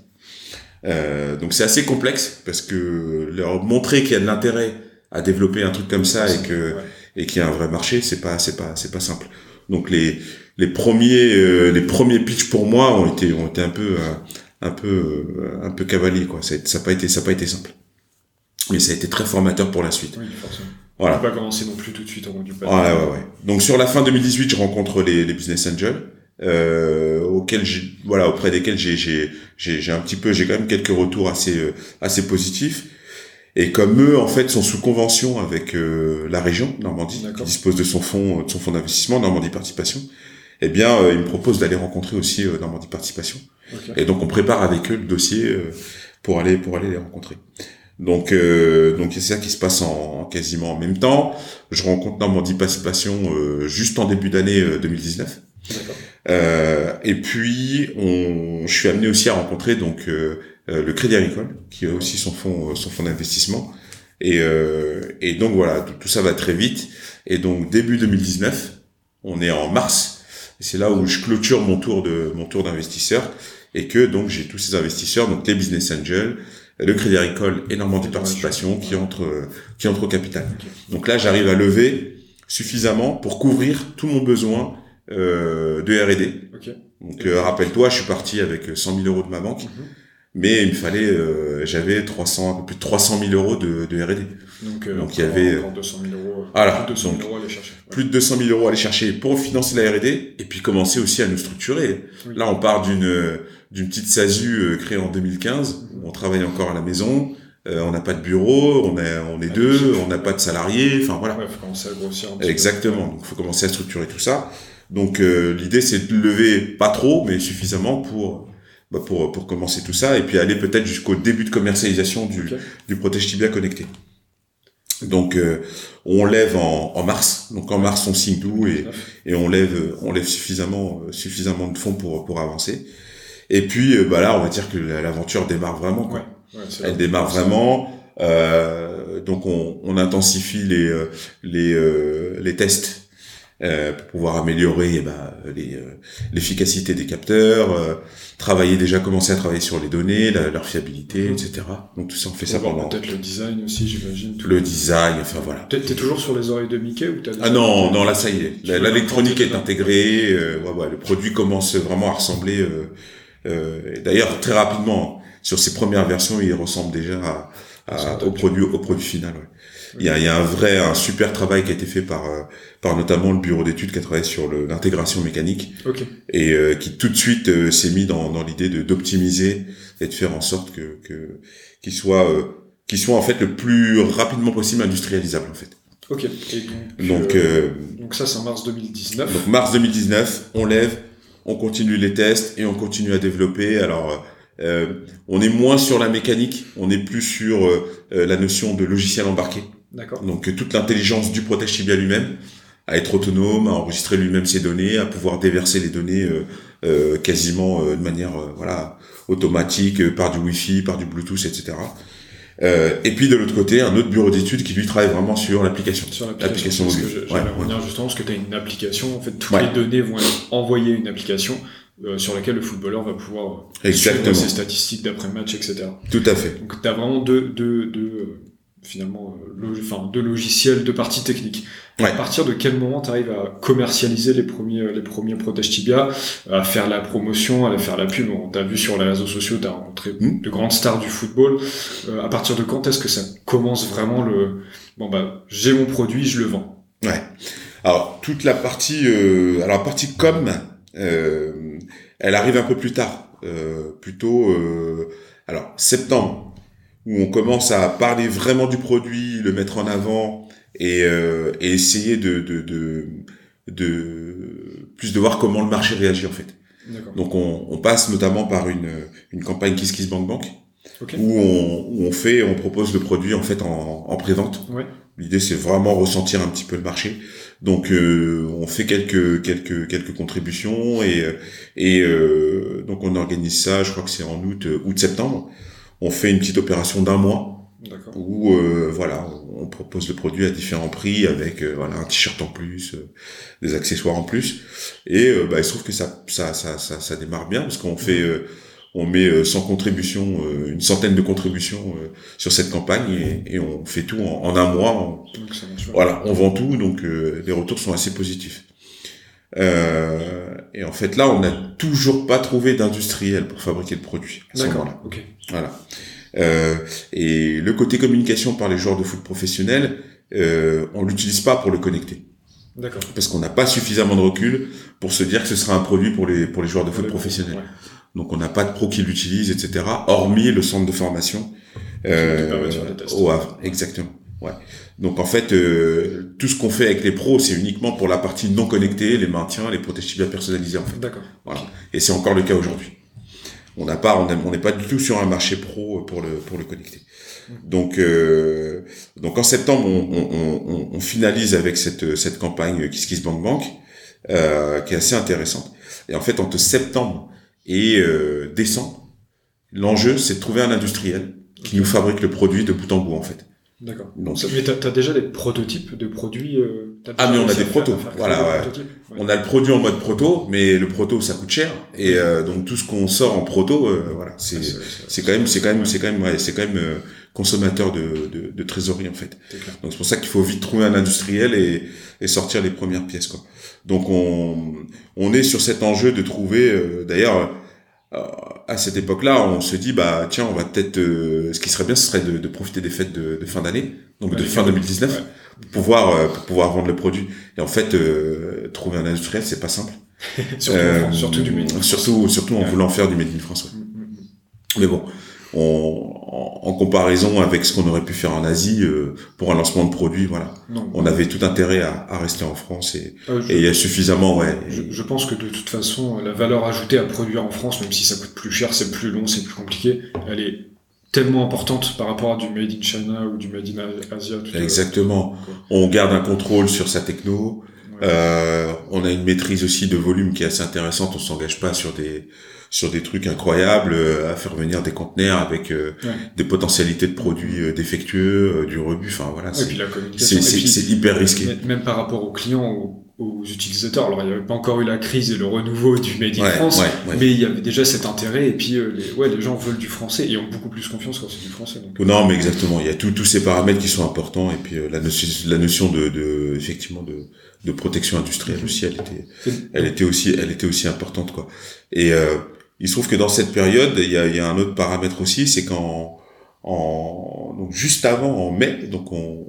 Euh, donc c'est assez complexe parce que leur montrer qu'il y a de l'intérêt à développer un truc comme ça et que et qu'il y a un vrai marché c'est pas c'est pas c'est pas simple. Donc les les premiers euh, les premiers pitchs pour moi ont été ont été un peu euh, un peu euh, un peu cavalier quoi. Ça n'a pas été ça a pas été simple mais ça a été très formateur pour la suite. Oui, forcément. Voilà. On peut pas commencer non plus tout de suite au du pas. Ouais, ouais, ouais. Donc sur la fin 2018, je rencontre les, les business angels, euh, auxquels j'ai, voilà, auprès desquels j'ai, j'ai, j'ai, un petit peu, j'ai quand même quelques retours assez, euh, assez positifs. Et comme eux, en fait, sont sous convention avec euh, la région Normandie, qui dispose de son fonds, de son fonds d'investissement Normandie Participation, eh bien, euh, ils me proposent d'aller rencontrer aussi euh, Normandie Participation. Okay. Et donc, on prépare avec eux le dossier pour aller, pour aller les rencontrer. Donc, euh, donc c'est ça qui se passe en, quasiment en même temps. Je rencontre Normandie Participation euh, juste en début d'année 2019. Euh, euh, et puis, on, je suis amené aussi à rencontrer donc euh, le Crédit Agricole, qui a aussi son fonds, son fonds d'investissement. Et, et donc voilà, tout, tout, ça va très vite. Et donc début 2019, on est en mars c'est là où je clôture mon tour de mon tour d'investisseur et que donc j'ai tous ces investisseurs, donc les business angels, le Crédit Agricole et Normandie Participation qui entre qui entre au capital. Donc là, j'arrive à lever suffisamment pour couvrir tout mon besoin euh, de R&D. Donc euh, rappelle-toi, je suis parti avec 100 000 euros de ma banque. Mhm mais il me fallait, euh, j'avais 300, un peu plus de 300 000 euros de, de R&D. Donc, euh, Donc il y avait 200 000 euros, voilà, plus de 200 000 euros à aller chercher. Plus de 200 000 euros à aller chercher pour financer la R&D et puis commencer aussi à nous structurer. Là, on part d'une d'une petite SASU euh, créée en 2015. On travaille encore à la maison. Euh, on n'a pas de bureau, on est on est deux, on n'a pas de salariés. Enfin voilà. Ouais, faut commencer à grossir. Un petit Exactement. Donc faut commencer à structurer tout ça. Donc l'idée c'est de lever pas trop, mais suffisamment pour bah, pour, pour commencer tout ça et puis aller peut-être jusqu'au début de commercialisation du, du protège tibia connecté. Donc euh, on lève en, en, mars, donc en mars on signe tout et, et on lève on lève suffisamment suffisamment de fonds pour pour avancer. Et puis euh, bah là on va dire que l'aventure démarre vraiment quoi. Elle démarre vraiment. Euh, donc on, on intensifie les euh, les les tests euh, pour pouvoir améliorer eh ben, euh, l'efficacité des capteurs, euh, travailler déjà commencer à travailler sur les données, leur fiabilité, mhm. etc. Donc tout ça on fait ça pendant. Peut-être le design aussi, j'imagine. Le design, enfin voilà. T'es toujours sur les oreilles de Mickey ou t'as Ah non, non là ça y est, l'électronique est intégrée, ouais, ouais, le produit commence vraiment à ressembler. D'ailleurs très rapidement sur ses premières versions, il ressemble déjà à, au produit au produit final. Ouais. Il y a, y a un vrai, un super travail qui a été fait par, euh, par notamment le bureau d'études qui a travaillé sur l'intégration mécanique et euh, qui tout de suite euh, s'est mis dans, dans l'idée de d'optimiser et de faire en sorte que que qu'il soit qu'il soit en fait le plus rapidement possible industrialisable en fait. Ok. Et donc donc, ça c'est en mars 2019. Donc mars 2019, on lève, on continue les tests et on continue à développer. Alors euh, on est moins sur la mécanique, on est plus sur la notion de logiciel embarqué. Donc toute l'intelligence du protège tibia lui-même, à être autonome, à enregistrer lui-même ses données, à pouvoir déverser les données euh, euh, quasiment euh, de manière voilà automatique par du Wi-Fi, par du Bluetooth, etc. et puis de l'autre côté, un autre bureau d'études qui lui travaille vraiment sur l'application. Sur l'application mobile. J'allais revenir justement parce que tu as une application, en fait, toutes les données vont être envoyées à une application sur laquelle le footballeur va pouvoir Exactement. suivre ses statistiques d'après-match, etc. Tout à fait. Donc tu as vraiment deux, deux, deux finalement euh, enfin, de logiciels, de parties techniques. À partir de quel moment tu arrives à commercialiser les premiers les premiers protèges tibia, à faire la promotion, à faire la pub? On t'a vu sur les réseaux sociaux, tu as rencontré hmm. de grandes stars du football. Euh, à partir de quand est-ce que ça commence vraiment le bon bah j'ai mon produit, je le vends? Ouais. Alors toute la partie euh, alors la partie com euh, elle arrive un peu plus tard, euh, plutôt euh, alors septembre où on commence à parler vraiment du produit, le mettre en avant et, euh, et essayer de, de, de, de, plus de voir comment le marché réagit en fait. Donc on, on, passe notamment par une, une campagne Kiss Kiss Bank Bank où, on, où on fait, on propose le produit en fait en, en pré-vente. Ouais. L'idée c'est vraiment ressentir un petit peu le marché. Donc euh, on fait quelques quelques quelques contributions et et euh, donc on organise ça. Je crois que c'est en août août septembre on fait une petite opération d'un mois où euh, voilà on propose le produit à différents prix avec euh, voilà un t-shirt en plus euh, des accessoires en plus. Et bah, il se trouve que ça ça ça ça, ça démarre bien parce qu'on fait on met sans contribution une centaine de contributions sur cette campagne et, et on fait tout en, un mois. Voilà on vend tout donc les retours sont assez positifs et en fait là on n'a toujours pas trouvé d'industriel pour fabriquer le produit d'accord ok voilà. Euh, et le côté communication par les joueurs de foot professionnels, euh, on l'utilise pas pour le connecter. D'accord. Parce qu'on n'a pas suffisamment de recul pour se dire que ce sera un produit pour les pour les joueurs de foot professionnels. Donc on n'a pas de pro qui l'utilise, etc. Hormis le centre de formation euh, au Havre, exactement. Ouais. Donc en fait, euh, tout ce qu'on fait avec les pros, c'est uniquement pour la partie non connectée, les maintiens, les protèges bien personnalisés en fait. D'accord. Voilà. Et c'est encore le cas aujourd'hui. On n'a pas, on n'est pas du tout sur un marché pro pour le pour le connecter. Donc euh, donc en septembre, on, on, on, finalise avec cette cette campagne KissKissBankBank Bank euh, qui est assez intéressante. Et en fait, entre septembre et euh, décembre, l'enjeu c'est de trouver un industriel qui nous fabrique le produit de bout en bout en fait. D'accord. Donc, mais t'as as déjà des prototypes de produits euh, Ah mais on a des protos. voilà. Ouais. On a le produit en mode proto, mais le proto ça coûte cher et euh, donc tout ce qu'on sort en proto, euh, voilà, c'est c'est quand même c'est quand même c'est quand même ouais, c'est quand même euh, consommateur de, de, de, trésorerie en fait. Donc c'est pour ça qu'il faut vite trouver un industriel et, et sortir les premières pièces quoi. Donc on on est sur cet enjeu de trouver d'ailleurs euh, à cette époque-là, on se dit bah tiens, on va peut-être euh, ce qui serait bien, ce serait de, de profiter des fêtes de, de fin d'année, donc de fin 2019, pour pouvoir euh, pour pouvoir vendre le produit. Et en fait, trouver un industriel, c'est pas simple. surtout, surtout du made in France. Surtout surtout en voulant faire du made in France. Ouais. Mm, mm, mm. Mais bon, on, en, comparaison avec ce qu'on aurait pu faire en Asie euh, pour un lancement de produit, voilà. On avait tout intérêt à, à rester en France et, ah, et, il y a suffisamment, ouais. Je, je, pense que de toute façon, la valeur ajoutée à produire en France, même si ça coûte plus cher, c'est plus long, c'est plus compliqué, elle est tellement importante par rapport à du made in China ou du made in Asia. Exactement. On garde un contrôle sur sa techno. Euh, on a une maîtrise aussi de volume qui est assez intéressante. On s'engage pas sur des sur des trucs incroyables, euh, à faire venir des conteneurs avec euh, des potentialités de produits euh, défectueux, du rebut. Enfin voilà, c'est hyper risqué. Même par rapport aux clients, aux, utilisateurs. Alors il n'y avait pas encore eu la crise et le renouveau du Made in France, mais il y avait déjà cet intérêt. Et puis les, ouais, les gens veulent du français et ont beaucoup plus confiance quand c'est du français. Donc. Non, mais exactement. Il y a tous ces paramètres qui sont importants et puis la, notion, la notion de, de effectivement de, de protection industrielle aussi, elle était, elle était aussi, elle était aussi importante quoi. Et euh, il se trouve que dans cette période, il y a, il y a un autre paramètre aussi, c'est qu'en en, donc juste avant, en mai, donc on,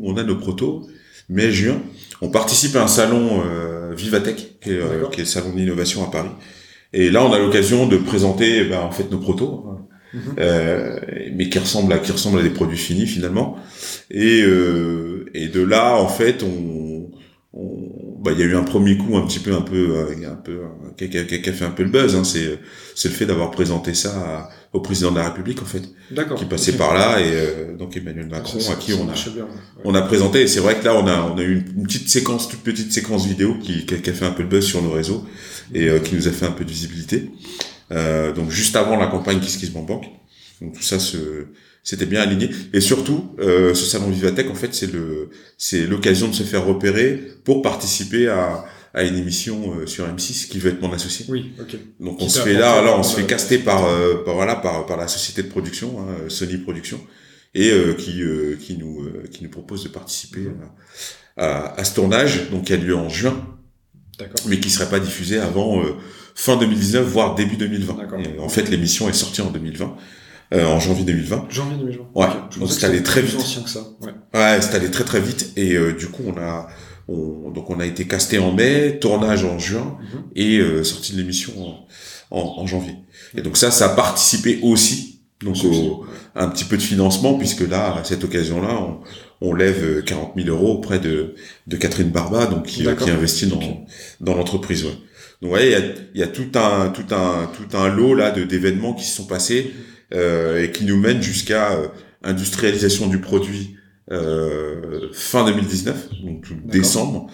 on a nos protos, mai-juin, on participe à un salon euh, Vivatech, qui est, euh, qui est, le salon d'innovation à Paris. Et là, on a l'occasion de présenter ben, en fait nos protos, mhm. euh, mais qui ressemblent à qui ressemblent à des produits finis finalement. Et, euh, et de là, en fait, on, bah, il y a eu un premier coup un petit peu un peu un peu qui a, qui, a, fait un peu le buzz hein, c'est c'est le fait d'avoir présenté ça au président de la République en fait qui passait par là et euh, donc Emmanuel Macron à qui on a on a présenté et c'est vrai que là on a on a eu une, petite séquence toute petite séquence vidéo qui, qui a, fait un peu le buzz sur nos réseaux et euh, qui nous a fait un peu de visibilité. Donc juste avant la campagne Kiss Kiss Bank donc tout ça se c'était bien aligné. Et surtout euh, ce salon Vivatech en fait c'est le c'est l'occasion de se faire repérer pour participer à à une émission euh, sur M6 qui veut être mon associé. Oui, ok. Donc on se fait là, là on se fait caster par, euh, par voilà par par la société de production, hein, Sony Production, et euh, qui qui nous qui nous propose de participer mhm. à, à, ce tournage, donc qui a lieu en juin, mais qui serait pas diffusé avant fin 2019 voire début 2020. Et en fait l'émission est sortie en 2020. Euh, en janvier 2020. Janvier 2020. Ouais. Donc c'est allé très vite. ancien que ça. Ouais. Ouais, c'est allé très très vite et euh, du coup on a on, donc on a été casté en mai, tournage en juin mhm. et euh, sortie de l'émission en, en, en, janvier. Et donc ça, ça a participé aussi donc au, un petit peu de financement puisque là à cette occasion-là on, on lève 40 000 euros auprès de, de Catherine Barba donc qui, qui investit dans dans l'entreprise. Ouais. Donc ouais, il y a, y a tout un tout un tout un lot là de d'événements qui se sont passés euh, et qui nous mène jusqu'à euh, industrialisation du produit euh, fin 2019, donc décembre,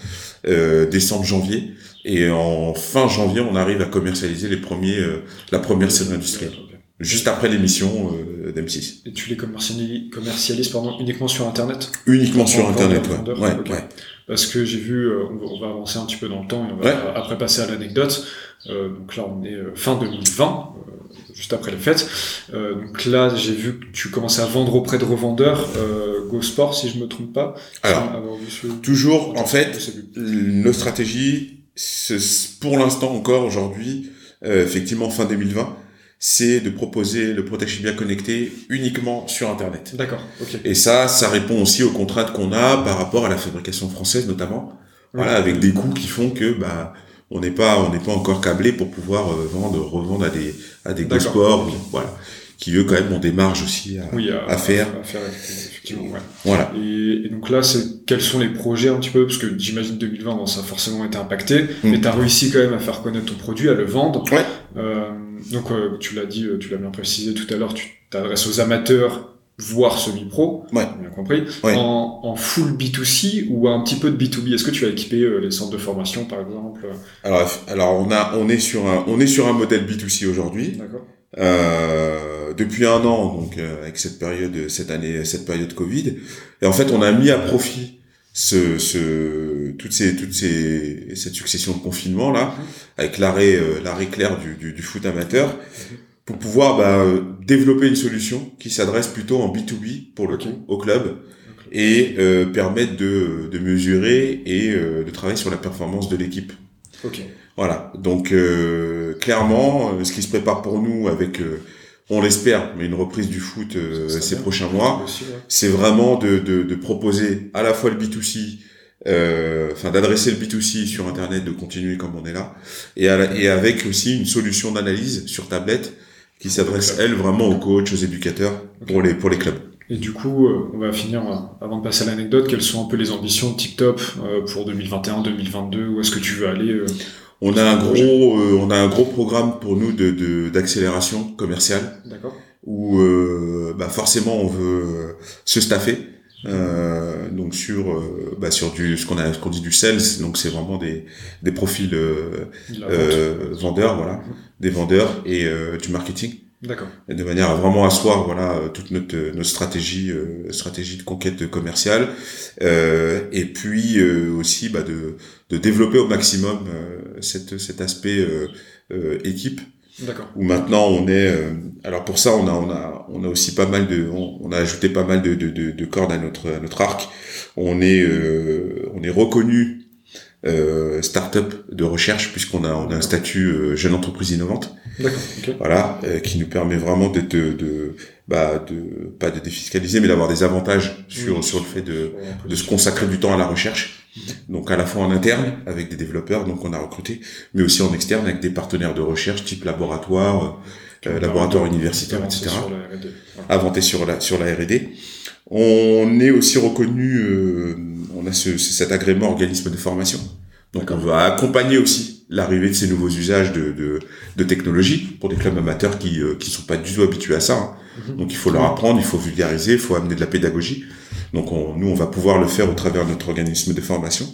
euh, décembre janvier, et en fin janvier on arrive à commercialiser les premiers, euh, la première série industrielle, juste après l'émission euh, d'M6. Et tu les commercialises, commercialises pardon, uniquement sur Internet? Uniquement sur Internet, ouais. ouais, ouais. Parce que j'ai vu, on va avancer un petit peu dans le temps et on va après passer à l'anecdote. donc là on est fin 2020 juste après les fêtes. Euh, donc là, j'ai vu que tu commençais à vendre auprès de revendeurs euh, Go Sport, si je me trompe pas. Alors, toujours, en fait, nos stratégies, pour l'instant encore aujourd'hui, euh, effectivement fin 2020, c'est de proposer le Protection bien connecté uniquement sur Internet. D'accord. ok. Et ça, ça répond aussi aux contraintes qu'on a par rapport à la fabrication française notamment. Voilà, avec des coûts qui font que bah on n'est pas on n'est pas encore câblé pour pouvoir euh, vendre revendre à des à des sports voilà qui eux quand même ont des marges aussi à, à, faire. À faire effectivement, ouais. Voilà. Et, et, donc là, c'est quels sont les projets un petit peu? Parce que j'imagine 2020, bon, ça a forcément été impacté, mm. mais tu as réussi quand même à faire connaître ton produit, à le vendre. Ouais. Euh, donc euh, tu l'as dit, tu l'as bien précisé tout à l'heure, tu t'adresses aux amateurs voire semi-pro, ouais. bien compris, en, en, full B2C ou un petit peu de B2B. Est-ce que tu as équipé euh, les centres de formation, par exemple? Alors, alors on a, on est sur un, on est sur un modèle B2C aujourd'hui. D'accord. Euh, depuis un an, donc avec cette période, cette année, cette période Covid, et en fait, on a mis à profit ce, ce toutes ces toutes ces cette succession de confinements là mhm. avec l'arrêt euh, l'arrêt clair du, du, du, foot amateur mhm. Pour pouvoir bah, euh, développer une solution qui s'adresse plutôt en B2B pour le coup au club et euh, permettre de, de mesurer et euh, de travailler sur la performance de l'équipe. Okay. Voilà. Donc clairement, ce qui se prépare pour nous avec on l'espère, mais une reprise du foot euh, ces prochains mois, c'est vraiment de, de, de, proposer à la fois le B2C, euh, enfin d'adresser le B2C sur Internet, de continuer comme on est là, et, et avec aussi une solution d'analyse sur tablette qui s'adresse, elle, vraiment aux coachs, aux éducateurs, pour, les, pour les clubs. Et du coup, euh, on va finir, avant de passer à l'anecdote, quelles sont un peu les ambitions de TikTok pour 2021-2022 Où est-ce que tu veux aller on a un gros, euh, on a un gros programme pour nous de d'accélération commerciale. D'accord. Où euh, bah forcément on veut euh, se staffer. Euh, donc sur euh, bah sur du ce qu'on a ce qu'on dit du sales donc c'est vraiment des des profils vendeurs voilà mhm. des vendeurs et du marketing D'accord. De manière à vraiment asseoir voilà toute notre notre stratégie stratégie de conquête commerciale et puis aussi bah, de de développer au maximum euh, cette, cet aspect euh, euh, équipe. Où maintenant on est, alors pour ça on a on a on a aussi pas mal de, on, a ajouté pas mal de, de, de, de, cordes à notre à notre arc. On est on est reconnu euh, start-up de recherche puisqu'on a, on a un statut jeune entreprise innovante. Okay. Voilà, qui nous permet vraiment d'être de, de, bah, de pas de défiscaliser mais d'avoir des avantages sur sur le fait de de se consacrer du temps à la recherche donc à la fois en interne avec des développeurs, donc on a recruté, mais aussi en externe avec des partenaires de recherche type laboratoire, euh, laboratoire universitaire, etc. Avanté sur la sur la R&D. On est aussi reconnu, euh, on a ce, cet agrément organisme de formation. Donc on va accompagner aussi l'arrivée de ces nouveaux usages de, de, de technologie pour des clubs amateurs qui euh, qui sont pas du tout habitués à ça. Hein. Mhm. Donc il faut leur apprendre, il faut vulgariser, il faut amener de la pédagogie. Donc nous, on va pouvoir le faire au travers de notre organisme de formation.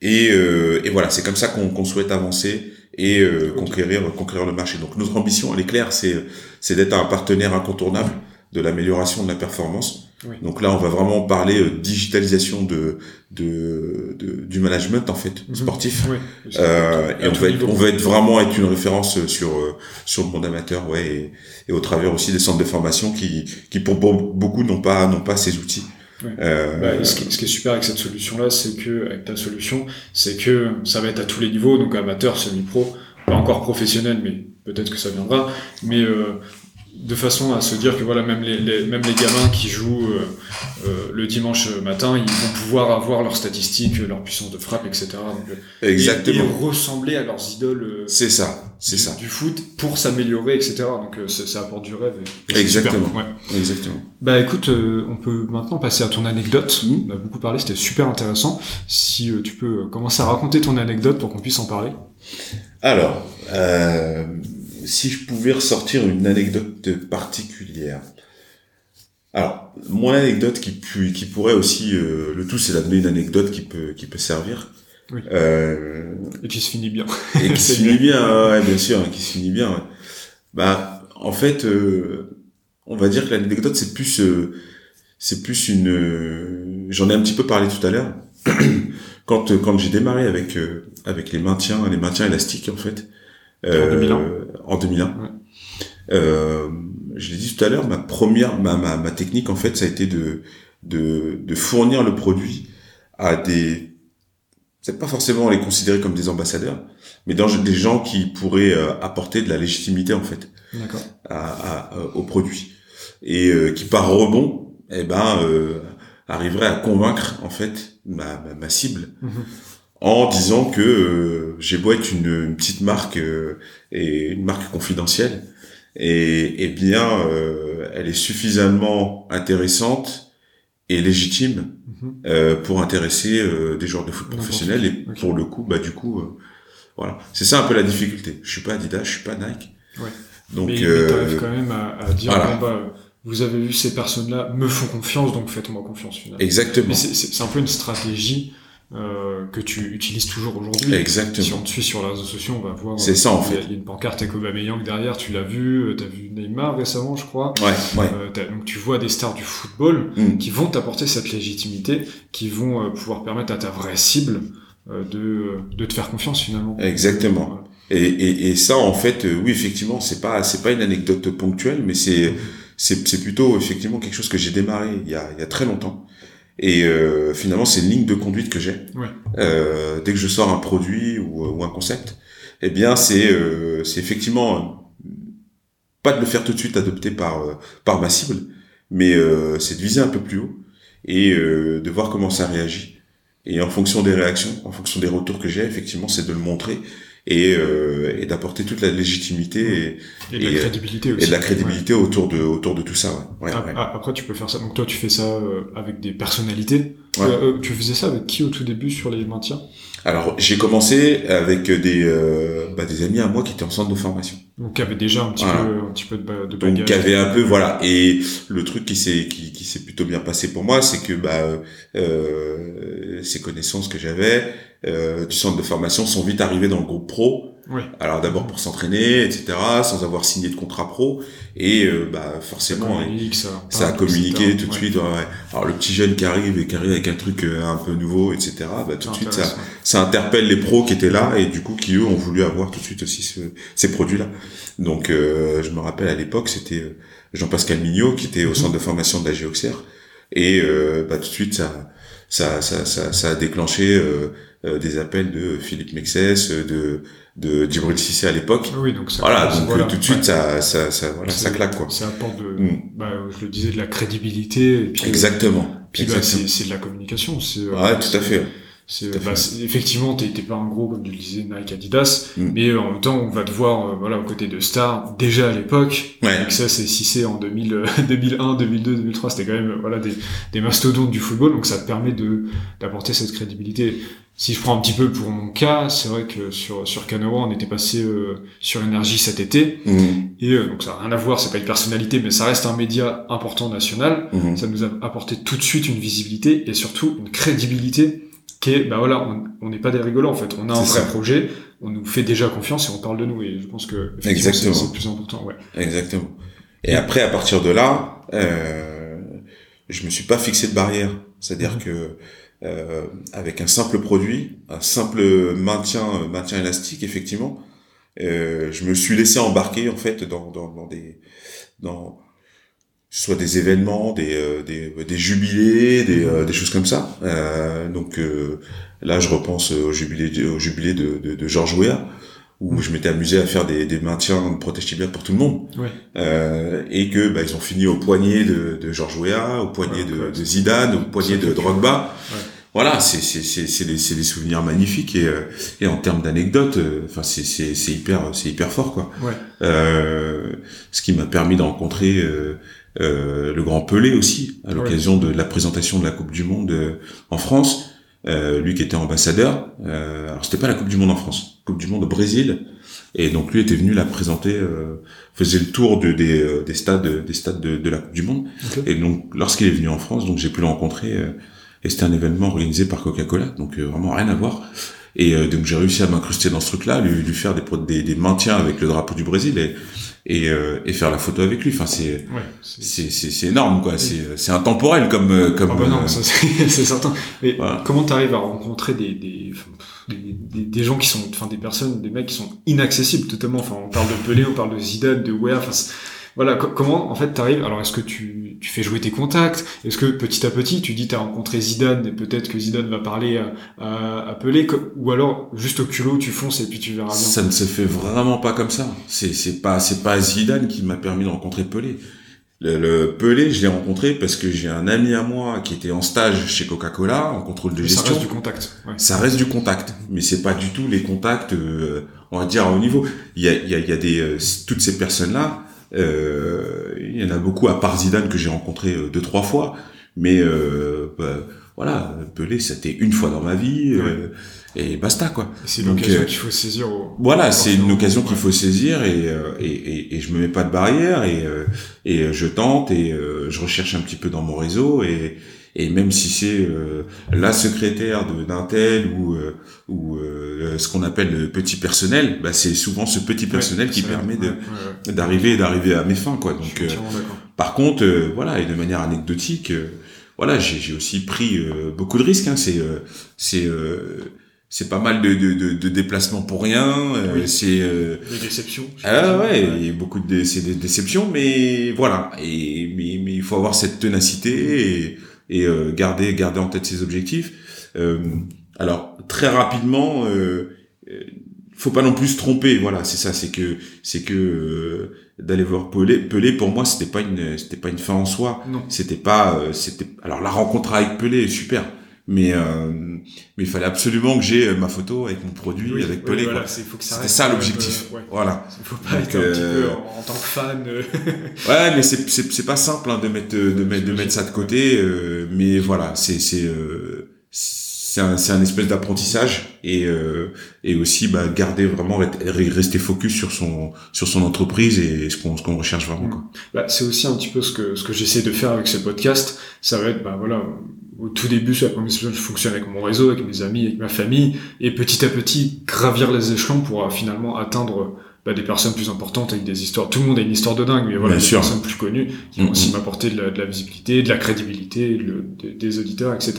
Et, euh, et voilà, c'est comme ça qu'on souhaite avancer et euh, conquérir, conquérir le marché. Donc notre ambition, elle est claire, c'est c'est d'être un partenaire incontournable de l'amélioration de la performance. Donc là, on va vraiment parler euh, digitalisation de, de, de, du management en fait mhm. sportif. euh, et on va, être, on va être vraiment être une référence sur euh, sur le monde amateur, ouais, et, et, au travers aussi des centres de formation qui qui pour beaucoup n'ont pas n'ont pas ces outils. Euh, bah, ce, qui, ce, qui, est super avec cette solution-là, c'est que avec ta solution, c'est que ça va être à tous les niveaux, donc amateur, semi-pro, pas encore professionnel, mais peut-être que ça viendra. Mais euh, de façon à se dire que voilà même les, les même les gamins qui jouent euh, euh, le dimanche matin ils vont pouvoir avoir leurs statistiques leur puissance de frappe etc donc, euh, exactement. et, ressembler à leurs idoles c'est ça c'est ça. du foot pour s'améliorer etc donc ça apporte du rêve exactement. ouais. exactement. Bah écoute on peut maintenant passer à ton anecdote. Mmh. on a beaucoup parlé c'était super intéressant. Si tu peux commencer à raconter ton anecdote pour qu'on puisse en parler. Alors euh si je pouvais ressortir une anecdote particulière. Alors, mon anecdote qui, qui pourrait aussi, euh, le tout c'est d'amener une anecdote qui peut, qui peut servir. Oui. Euh, et qui se finit bien. et qui se finit bien, ouais, bien sûr, qui se finit bien. Bah, en fait, euh, on va dire que l'anecdote c'est plus, c'est plus une. J'en ai un petit peu parlé tout à l'heure. quand quand j'ai démarré avec avec les maintiens, les maintiens élastiques en fait. En 2001. En 2001. Euh, je l'ai dit tout à l'heure, ma première, ma, ma, ma, technique en fait, ça a été de, de, de fournir le produit à des, c'est pas forcément les considérer comme des ambassadeurs, mais dans des gens qui pourraient euh, apporter de la légitimité en fait à, à, au produit et euh, qui par rebond, eh ben, euh, arriverait à convaincre en fait ma, ma, cible. Mm-hmm en disant que euh, j'ai beau être une, une petite marque euh, et une marque confidentielle, et, et bien euh, elle est suffisamment intéressante et légitime mhm. euh, pour intéresser des joueurs de foot professionnels. Et pour le coup bah du coup voilà. C'est ça un peu la difficulté. Je suis pas Adidas je suis pas Nike. Ouais. donc mais, mais quand même à, à dire voilà. bah, vous avez vu ces personnes là me font confiance donc faites-moi confiance finalement. Exactement. C'est un peu une stratégie euh, que tu utilises toujours aujourd'hui. Exactement. Si on te suit sur les réseaux sociaux, on va voir. C'est ça, en fait. Il y a une pancarte avec Aubameyang derrière, tu l'as vu, tu as vu Neymar récemment, je crois. Ouais, ouais. donc tu vois des stars du football Mm. qui vont t'apporter cette légitimité, qui vont pouvoir permettre à ta vraie cible de, de te faire confiance finalement. Exactement. Et, et, et, ça, en fait, euh, oui, effectivement, c'est pas c'est pas une anecdote ponctuelle, mais c'est c'est c'est plutôt effectivement quelque chose que j'ai démarré il y a il y a très longtemps. Et euh, finalement, c'est une ligne de conduite que j'ai. Ouais. Euh, dès que je sors un produit ou, ou un concept, eh bien, c'est euh, c'est effectivement pas de le faire tout de suite adopter par euh, par ma cible, mais euh, c'est de viser un peu plus haut et euh, de voir comment ça réagit. Et en fonction des réactions, en fonction des retours que j'ai, effectivement, c'est de le montrer et, euh, et d'apporter toute la légitimité et, et de la crédibilité aussi. Et de la crédibilité ouais. autour de autour de tout ça. Ouais. Ouais, après, après, tu peux faire ça. Donc toi, tu fais ça euh, avec des personnalités. Euh, tu faisais ça avec qui au tout début sur les maintiens? Alors j'ai commencé avec des euh, bah, des amis à moi qui étaient en centre de formation. Donc qui avaient déjà un petit Voilà. peu un petit peu de, ba- de bagage. Donc qui avait un peu voilà et le truc qui s'est qui, qui s'est plutôt bien passé pour moi c'est que bah euh, ces connaissances que j'avais euh, du centre de formation sont vite arrivées dans le groupe pro Oui. alors d'abord pour s'entraîner etc sans avoir signé de contrat pro et euh, bah forcément Ça communique, ça, ça a communiqué tout de Ouais. suite ouais, alors le petit jeune qui arrive et qui arrive avec un truc euh, un peu nouveau etc bah tout de suite ça ça interpelle les pros qui étaient là et du coup qui eux ont voulu avoir tout de suite aussi ce- ces produits là donc euh, je me rappelle à l'époque c'était Jean-Pascal Mignot qui était au Mhm. centre de formation de la Auxerre et bah, tout de suite ça ça ça ça, ça a déclenché euh, euh, des appels de Philippe Mexès euh, de de Djibril Cissé à l'époque Oui, donc ça voilà donc voilà. tout de suite Ouais. ça ça ça voilà ça claque quoi Ça apporte de, Mm. bah, je le disais, de la crédibilité. Et puis, exactement Puis bah, exactement c'est c'est de la communication. C'est, ouais tout à fait c'est, bah, effectivement, t'es pas un gros, comme tu le disais, Nike Adidas, Mm. mais euh, en même temps, on va te voir, euh, voilà, aux côtés de stars, déjà à l'époque. ouais Donc ça, c'est si c'est en 2000, euh, 2001, 2002, 2003, c'était quand même, euh, voilà, des, des mastodontes du football, donc ça te permet de, d'apporter cette crédibilité. Si je prends un petit peu pour mon cas, c'est vrai que sur, sur Canoa, on était passé euh, sur énergie cet été, Mhm. et euh, donc ça n'a rien à voir, c'est pas une personnalité, mais ça reste un média important national. Mhm. Ça nous a apporté tout de suite une visibilité et surtout une crédibilité qui est, bah voilà, on on n'est pas des rigolants en fait. On a un vrai ça. projet, on nous fait déjà confiance et on parle de nous. Et je pense que c'est le plus important. Ouais. Exactement. Et après, à partir de là, euh, je me suis pas fixé de barrière. C'est-à-dire Mhm. que euh, avec un simple produit, un simple maintien, maintien élastique, effectivement, euh, je me suis laissé embarquer en fait dans, dans, dans des, dans soit des événements, des, euh, des, des jubilés, des, euh, des choses comme ça. Euh, donc euh, là, je repense au jubilé, au jubilé de, de, de Georges Weah, où je m'étais amusé à faire des, des maintiens de protège tibia pour tout le monde. Ouais. Euh, et que bah, ils ont fini au poignet de, de Georges Weah, au poignet Ouais, de, Zidane, au poignet de Drogba. Ouais. Voilà, c'est c'est c'est c'est des, c'est des souvenirs magnifiques et euh, et en termes d'anecdotes, euh, enfin c'est c'est c'est hyper c'est hyper fort quoi. Ouais. Euh, ce qui m'a permis de rencontrer euh, le grand Pelé aussi à l'occasion de la présentation de la Coupe du Monde euh, en France. Euh, lui qui était ambassadeur. Euh, alors c'était pas la Coupe du Monde en France, Coupe du Monde au Brésil. Et donc lui était venu la présenter, euh, faisait le tour de, des, des stades, des stades de, de la Coupe du Monde. Et donc lorsqu'il est venu en France, donc j'ai pu le rencontrer. euh, et c'était un événement organisé par Coca-Cola, donc vraiment rien à voir. Et euh, donc j'ai réussi à m'incruster dans ce truc-là, lui, lui faire des, des maintiens avec le drapeau du Brésil et et, euh, et faire la photo avec lui. Enfin c'est Ouais. c'est- c'est énorme quoi. C'est c'est intemporel comme euh, comme. Ah bah non, euh, c'est certain. Mais Voilà. comment t'arrives à rencontrer des, des, des, des, des gens qui sont, enfin des personnes, des mecs qui sont inaccessibles totalement? Enfin, on parle de Pelé, on parle de Zidane, de Weah. Enfin, voilà. co- comment en fait t'arrives Alors, est-ce que tu, tu fais jouer tes contacts? Est-ce que petit à petit tu dis t'as rencontré Zidane et peut-être que Zidane va parler à, à, à Pelé, ou alors juste au culot tu fonces et puis tu verras bien. Ça ne se fait vraiment pas comme ça. C'est c'est pas c'est pas Zidane qui m'a permis de rencontrer Pelé. Le, le Pelé, je l'ai rencontré parce que j'ai un ami à moi qui était en stage chez Coca-Cola en contrôle de Mais ça gestion. reste du contact. Ouais. ça reste du contact, mais c'est pas du tout les contacts, euh, on va dire à haut niveau. Il y a, il y a, il y a des euh, toutes ces personnes-là. Euh, il y en a beaucoup à part Zidane que j'ai rencontré euh, deux trois fois, mais euh, bah, voilà, Pelé c'était une fois dans ma vie euh, et basta quoi. C'est Donc, l'occasion euh, qu'il faut saisir. Au... Voilà, c'est une occasion qu'il Ouais. faut saisir et, euh, et, et, et je me mets pas de barrière et, euh, et je tente et euh, je recherche un petit peu dans mon réseau et, et même si c'est euh, la secrétaire d'un tel ou ou ce qu'on appelle le petit personnel, bah, c'est souvent ce petit personnel qui permet de d'arriver d'arriver à mes fins quoi. Donc par contre voilà et de manière anecdotique voilà j'ai aussi pris beaucoup de risques. Hein. C'est c'est c'est pas mal de, de, de, déplacements pour rien. Euh, c'est euh, des déceptions. Ah ouais, il y a beaucoup de c'est des déceptions, mais voilà. Et mais, mais il faut avoir cette ténacité et, et euh, garder garder en tête ses objectifs. Euh, alors très rapidement, euh, faut pas non plus se tromper. Voilà, c'est ça. C'est que c'est que d'aller voir Pelé, Pelé pour moi c'était pas une c'était pas une fin en soi. Non. C'était pas c'était alors la rencontre avec Pelé est super mais euh, mais il fallait absolument que j'ai euh, ma photo avec mon produit avec Pelé voilà, c'était ça l'objectif. ouais. voilà. Il faut pas être un petit peu euh, en, tant que fan ouais mais c'est c'est c'est pas simple hein, de mettre de mettre de mettre ça de côté euh, mais voilà c'est c'est euh, c'est un, c'est un espèce d'apprentissage et euh, et aussi bah, garder vraiment rester focus sur son sur son entreprise et ce qu'on ce qu'on recherche vraiment quoi. Bah, c'est aussi un petit peu ce que ce que j'essaie de faire avec ce podcast ça va être bah voilà au tout début, sur la première je fonctionne avec mon réseau, avec mes amis, avec ma famille, et petit à petit gravir les échelons pour euh, finalement atteindre bah, des personnes plus importantes avec des histoires. Tout le monde a une histoire de dingue, mais voilà, des personnes plus connues qui vont aussi m'apporter de, la, visibilité, de la crédibilité, des auditeurs, etc.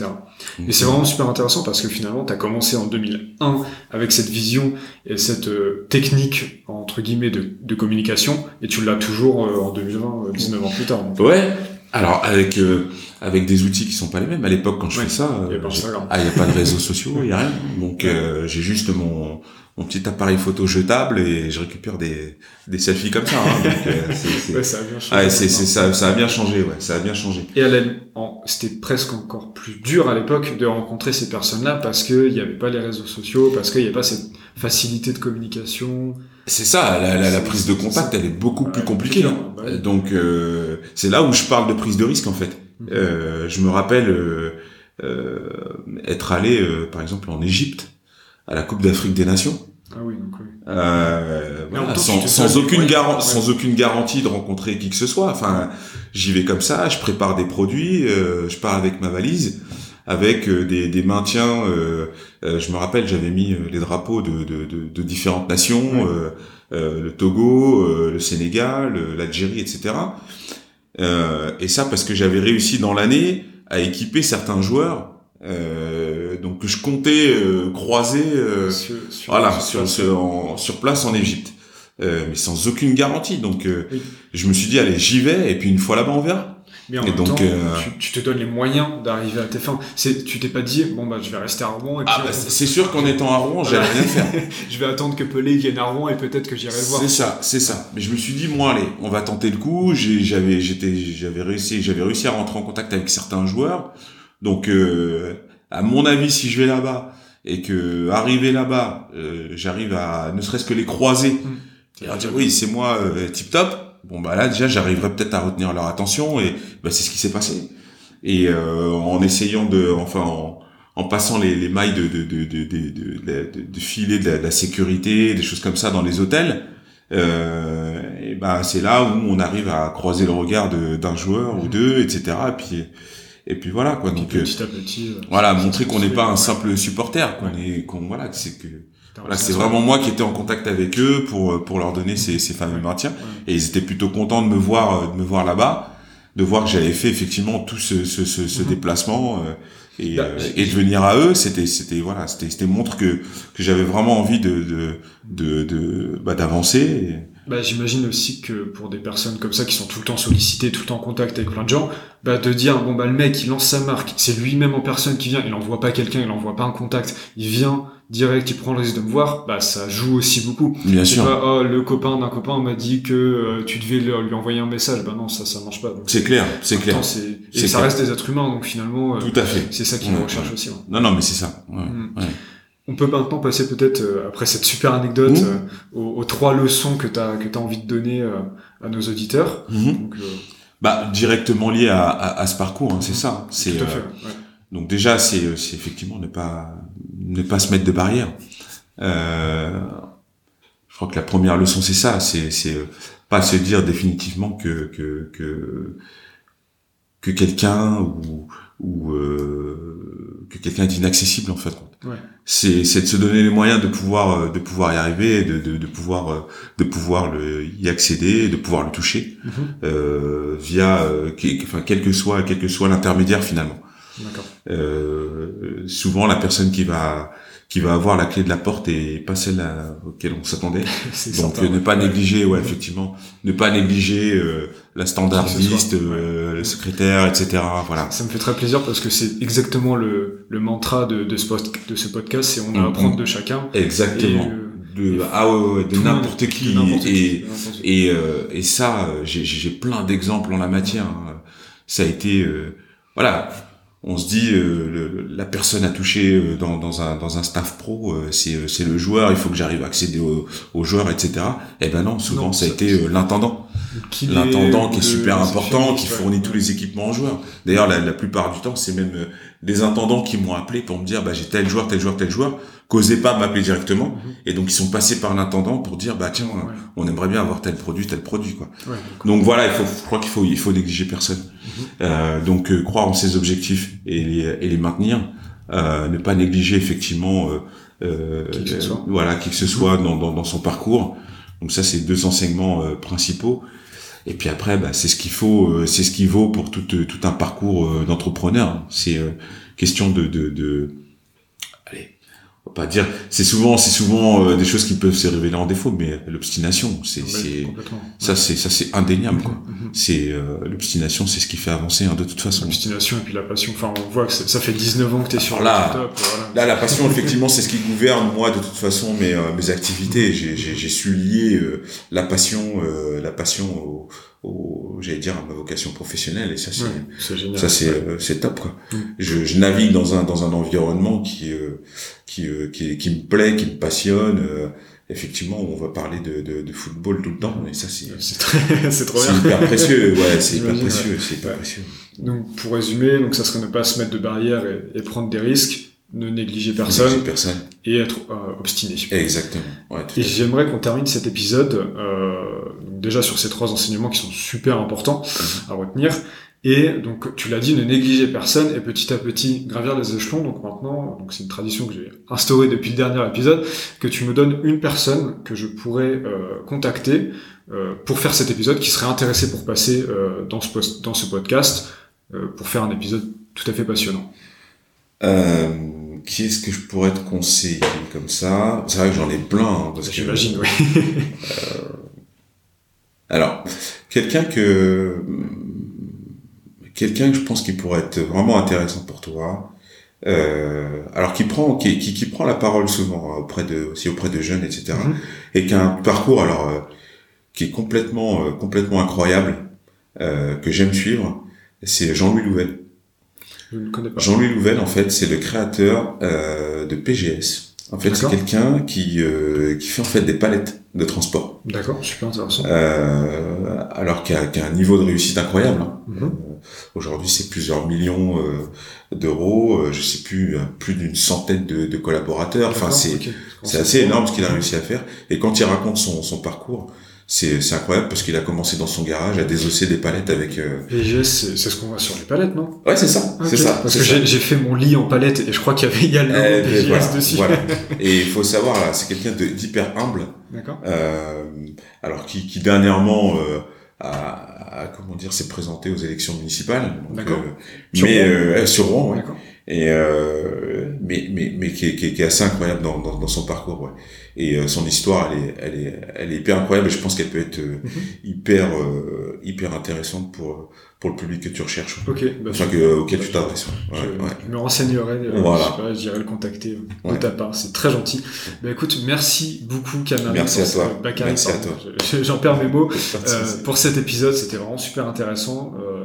Et c'est vraiment super intéressant parce que finalement, tu as commencé en 2001 avec cette vision et cette euh, technique entre guillemets de, de, communication, et tu l'as toujours euh, en 2020, 19 ans plus tard. Ouais. Alors avec euh, avec des outils qui sont pas les mêmes. À l'époque, quand je fais ça, il n'y a, ah, y a pas de réseaux sociaux, il y a rien. Donc euh, j'ai juste mon mon petit appareil photo jetable et je récupère des des selfies comme ça. Hein. Donc, euh, ouais, ça a bien changé. Ah, ça ça a bien changé, ouais, ça a bien changé. Et Alain, c'était presque encore plus dur à l'époque de rencontrer ces personnes-là parce que il y avait pas les réseaux sociaux, parce qu'il y avait pas cette facilité de communication. C'est ça, la, la, la, prise de contact, elle est beaucoup plus compliquée. Hein. Bah Donc euh, c'est là où je parle de prise de risque en fait. Mhm. Euh, je me rappelle euh, euh être allé, euh, par exemple, en Égypte à la Coupe d'Afrique des Nations. Ah oui, donc oui. Voilà, sans, sans aucune garantie, sans aucune garantie de rencontrer qui que ce soit. Enfin, j'y vais comme ça, je prépare des produits, je pars avec ma valise avec euh, des, des maintiens. Euh, euh, je me rappelle, j'avais mis les drapeaux de, de, de, de différentes nations, le Togo, le Sénégal, l'Algérie, etc. et ça parce que j'avais réussi dans l'année à équiper certains joueurs euh, donc je comptais croiser sur, sur, voilà sur, sur, en, sur place en Égypte mais sans aucune garantie donc je me suis dit allez j'y vais et puis une fois là-bas on verra mais en même donc, temps, euh, tu, tu, te donnes les moyens d'arriver à tes fins. C'est, tu t'es pas dit, bon bah je vais rester à Rouen. Et ah bah, c'est sûr qu'en étant à Rouen, j'allais rien faire. je vais attendre que Pelé vienne à Rouen et peut-être que j'irai voir. C'est ça, c'est ça. Mais je me suis dit, moi allez, on va tenter le coup. J'avais, j'étais, j'avais réussi, j'avais réussi à rentrer en contact avec certains joueurs. Donc, euh, à mon avis, si je vais là-bas et que arriver là-bas, euh, j'arrive à ne serait-ce que les croiser mmh. et dire oui, c'est moi, euh, tip top bon bah là déjà j'arriverai peut-être à retenir leur attention et bah, c'est ce qui s'est passé et euh, en essayant de enfin en, en passant les, les mailles de de de de de, de, filer de la, sécurité des choses comme ça dans les hôtels euh, et bah c'est là où on arrive à croiser le regard d'un joueur ou mmh. deux etc et puis et puis voilà quoi donc petit à petit euh, voilà montrer qu'on n'est pas un simple supporter qu'on est qu'on voilà c'est que voilà, c'est vraiment moi qui étais en contact avec eux pour pour leur donner ces, ces fameux maintiens. Et ils étaient plutôt contents de me voir de me voir là-bas, de voir que j'avais fait effectivement tout ce ce, ce, ce mhm. déplacement euh, et, bah, euh, et de venir à eux. C'était c'était voilà, c'était c'était montre que que j'avais vraiment envie de de de, de bah, d'avancer. Bah, j'imagine aussi que pour des personnes comme ça qui sont tout le temps sollicitées, tout le temps en contact avec plein de gens, bah, de dire bon bah le mec il lance sa marque, c'est lui-même en personne qui vient, il envoie pas quelqu'un, il envoie pas un contact, il vient direct, il prend le risque de me voir, bah ça joue aussi beaucoup. Bien sûr. Pas, oh, le copain d'un copain m'a dit que euh, tu devais lui envoyer un message, bah non ça ça marche pas. C'est clair, c'est clair. Et ça reste des êtres humains donc finalement. Euh, tout à fait. C'est ça qu'ils recherche aussi. Non non mais c'est ça. Mm. On peut maintenant passer peut-être, euh, après cette super anecdote, mmh. euh, aux, trois leçons que tu as, que as envie de donner euh, à nos auditeurs. Mmh. Donc, bah, directement lié à, à, ce parcours, hein, c'est ça. C'est, Donc déjà, c'est, effectivement ne pas, ne pas se mettre de barrières. je crois que la première leçon, c'est ça. C'est, c'est pas se dire définitivement que, que, que, que quelqu'un ou ou euh, que quelqu'un est inaccessible en fait. Ouais. C'est c'est de se donner les moyens de pouvoir euh, de pouvoir y arriver, de de, de pouvoir euh, de pouvoir le, y accéder, de pouvoir le toucher Mhm. euh, via euh, enfin quel que soit quel que soit l'intermédiaire finalement. Euh, souvent la personne qui va qui va avoir la clé de la porte et pas celle à, auquel on s'attendait. Donc euh, ne pas négliger, ouais, Mhm. effectivement, ne pas négliger euh, la standardiste, euh, le secrétaire, etc. Voilà. Ça me fait très plaisir parce que c'est exactement le, le mantra de, de, ce de ce podcast, c'est on a à Mhm. apprendre de chacun. Exactement. Et, de et ah ouais, ouais, de n'importe qui et et euh, et ça euh, j'ai j'ai plein d'exemples en la matière. hein. Ça a été euh, voilà. On se dit euh, le- la personne à toucher euh, dans, dans un dans un staff pro euh, c'est c'est le joueur il faut que j'arrive à accéder au, au joueur etc et ben non souvent Non, ça a été l'intendant l'intendant qui est super important, qui fournit ouais. tous les équipements aux joueurs. D'ailleurs, la, la plupart du temps, c'est même euh, les intendants qui m'ont appelé pour me dire, bah, j'ai tel joueur, tel joueur, tel joueur, qu'osaient pas m'appeler directement, Mhm. et donc ils sont passés par l'intendant pour dire, bah tiens, Ouais. on aimerait bien avoir tel produit, tel produit, quoi. Ouais, Donc voilà, il faut, je crois qu'il faut, il faut négliger personne. Mhm. Euh, donc euh, croire en ses objectifs et les, et les maintenir, euh, ne pas négliger effectivement, euh, euh, Qui que ce soit. voilà, qui que ce soit dans, dans, dans son parcours. Donc ça, c'est deux enseignements euh, principaux. Et puis après, bah, c'est ce qu'il faut, euh, c'est ce qui vaut pour tout, euh, tout un parcours euh, d'entrepreneur. C'est question de, de, pas dire, c'est souvent, c'est souvent euh, des choses qui peuvent se révéler en défaut, mais l'obstination, c'est, c'est, ça, c'est, ça, c'est indéniable, quoi. Mhm. C'est euh, l'obstination, c'est ce qui fait avancer hein, de toute façon. L'obstination et puis la passion. Enfin, on voit que ça fait 19 ans que t'es sur là, le top. Voilà. Là, la passion, effectivement, c'est ce qui gouverne moi de toute façon mes, euh, mes activités. J'ai, j'ai, j'ai su lier euh, la passion, euh, la passion au, au j'allais dire à ma vocation professionnelle, et ça c'est, Ouais, c'est ça c'est, Ouais. euh, c'est top quoi. Mm. Je, je navigue dans un dans un environnement qui euh, qui, euh, qui qui me plaît, qui me passionne. euh, effectivement, on va parler de, de, de football tout le temps, et ça c'est C'est très, c'est trop c'est bien. hyper précieux. Ouais, c'est hyper précieux, c'est hyper précieux. Donc, pour résumer, donc ça serait ne pas se mettre de barrières et, et prendre des risques, ne négliger Personne. et être euh, obstiné. Exactement. Ouais, Et j'aimerais qu'on termine cet épisode euh, déjà sur ces trois enseignements qui sont super importants à retenir. Et donc tu l'as dit, ne négligez personne et petit à petit gravir les échelons. Donc maintenant, donc c'est une tradition que j'ai instaurée depuis le dernier épisode, que tu me donnes une personne que je pourrais euh, contacter euh, pour faire cet épisode, qui serait intéressé pour passer euh, dans ce post, dans ce podcast pour faire un épisode tout à fait passionnant. Euh, qui est-ce que je pourrais te conseiller comme ça? C'est vrai que j'en ai plein. hein, parce que- J'imagine, oui. Alors, quelqu'un que quelqu'un que je pense qui pourrait être vraiment intéressant pour toi. Euh, alors qui prend qui, qui, qui prend la parole souvent hein, auprès de aussi auprès de jeunes etc Mhm. et qui a un parcours alors euh, qui est complètement euh, complètement incroyable euh, que j'aime suivre c'est Jean-Louis Louvel Je ne connais pas. Jean-Louis Louvel, en fait, c'est le créateur euh, de PGS. En fait, c'est quelqu'un qui euh, qui fait en fait des palettes de transport. D'accord, super intéressant. Euh, alors qu'il a, qu'il a un niveau de réussite incroyable. hein. Mhm. Euh, Aujourd'hui, c'est plusieurs millions euh, d'euros. euh, je sais plus, plus d'une centaine de, de collaborateurs. Enfin, c'est c'est assez énorme ce qu'il a réussi à faire. Et quand il raconte son, son parcours, c'est c'est incroyable parce qu'il a commencé dans son garage à désosser des palettes avec. euh, c'est c'est ce qu'on voit sur les palettes, non? Ouais, c'est ça, c'est Ok. ça. Parce c'est que j'ai j'ai fait mon lit en palette et je crois qu'il y avait Eh ben, PGS voilà, dessus. voilà. Et il faut savoir là, c'est quelqu'un d'hyper humble, D'accord. euh, alors qui, qui dernièrement euh, a, a- comment dire s'est présenté aux élections municipales. D'accord. euh, Sur mais Rouen. euh, sur Rouen, ouais. Et euh, mais mais mais qui est, qui est, qui est assez incroyable dans, dans, dans son parcours, ouais. Et euh, son histoire, elle est elle est elle est hyper incroyable. Et je pense qu'elle peut être euh, Mhm. hyper euh, hyper intéressante pour pour le public que tu recherches, Ok. Bah, enfin que, auquel tu t'adresses. ouais. je, Ouais, je me renseignerai. euh, Voilà. je sais pas, j'irai le contacter euh, de ta part. C'est très gentil. Bah écoute, merci beaucoup Kamari. Merci à toi. Merci à toi. Je- J'en perds mes mots. Euh, pour cet épisode, c'était vraiment super intéressant. Euh,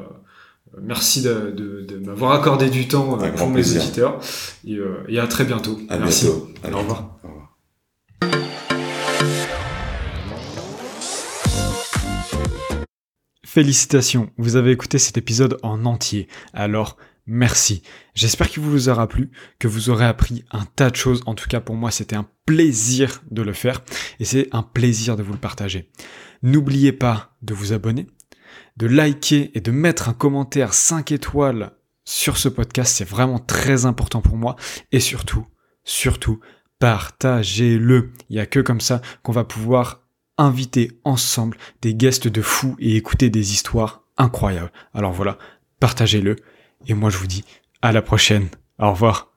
merci de, de, de m'avoir accordé du temps euh, Un pour mes plaisir. auditeurs. Et, euh, et à très bientôt. À merci. bientôt. À Au bientôt. revoir. Au revoir. Félicitations, vous avez écouté cet épisode en entier. Alors, merci. J'espère qu'il vous aura plu, que vous aurez appris un tas de choses. En tout cas, pour moi, c'était un plaisir de le faire et c'est un plaisir de vous le partager. N'oubliez pas de vous abonner, de liker et de mettre un commentaire 5 étoiles sur ce podcast, c'est vraiment très important pour moi. Et surtout, surtout, partagez-le. Il n'y a que comme ça qu'on va pouvoir inviter ensemble des guests de fous et écouter des histoires incroyables. Alors voilà, partagez-le. Et moi je vous dis à la prochaine. Au revoir.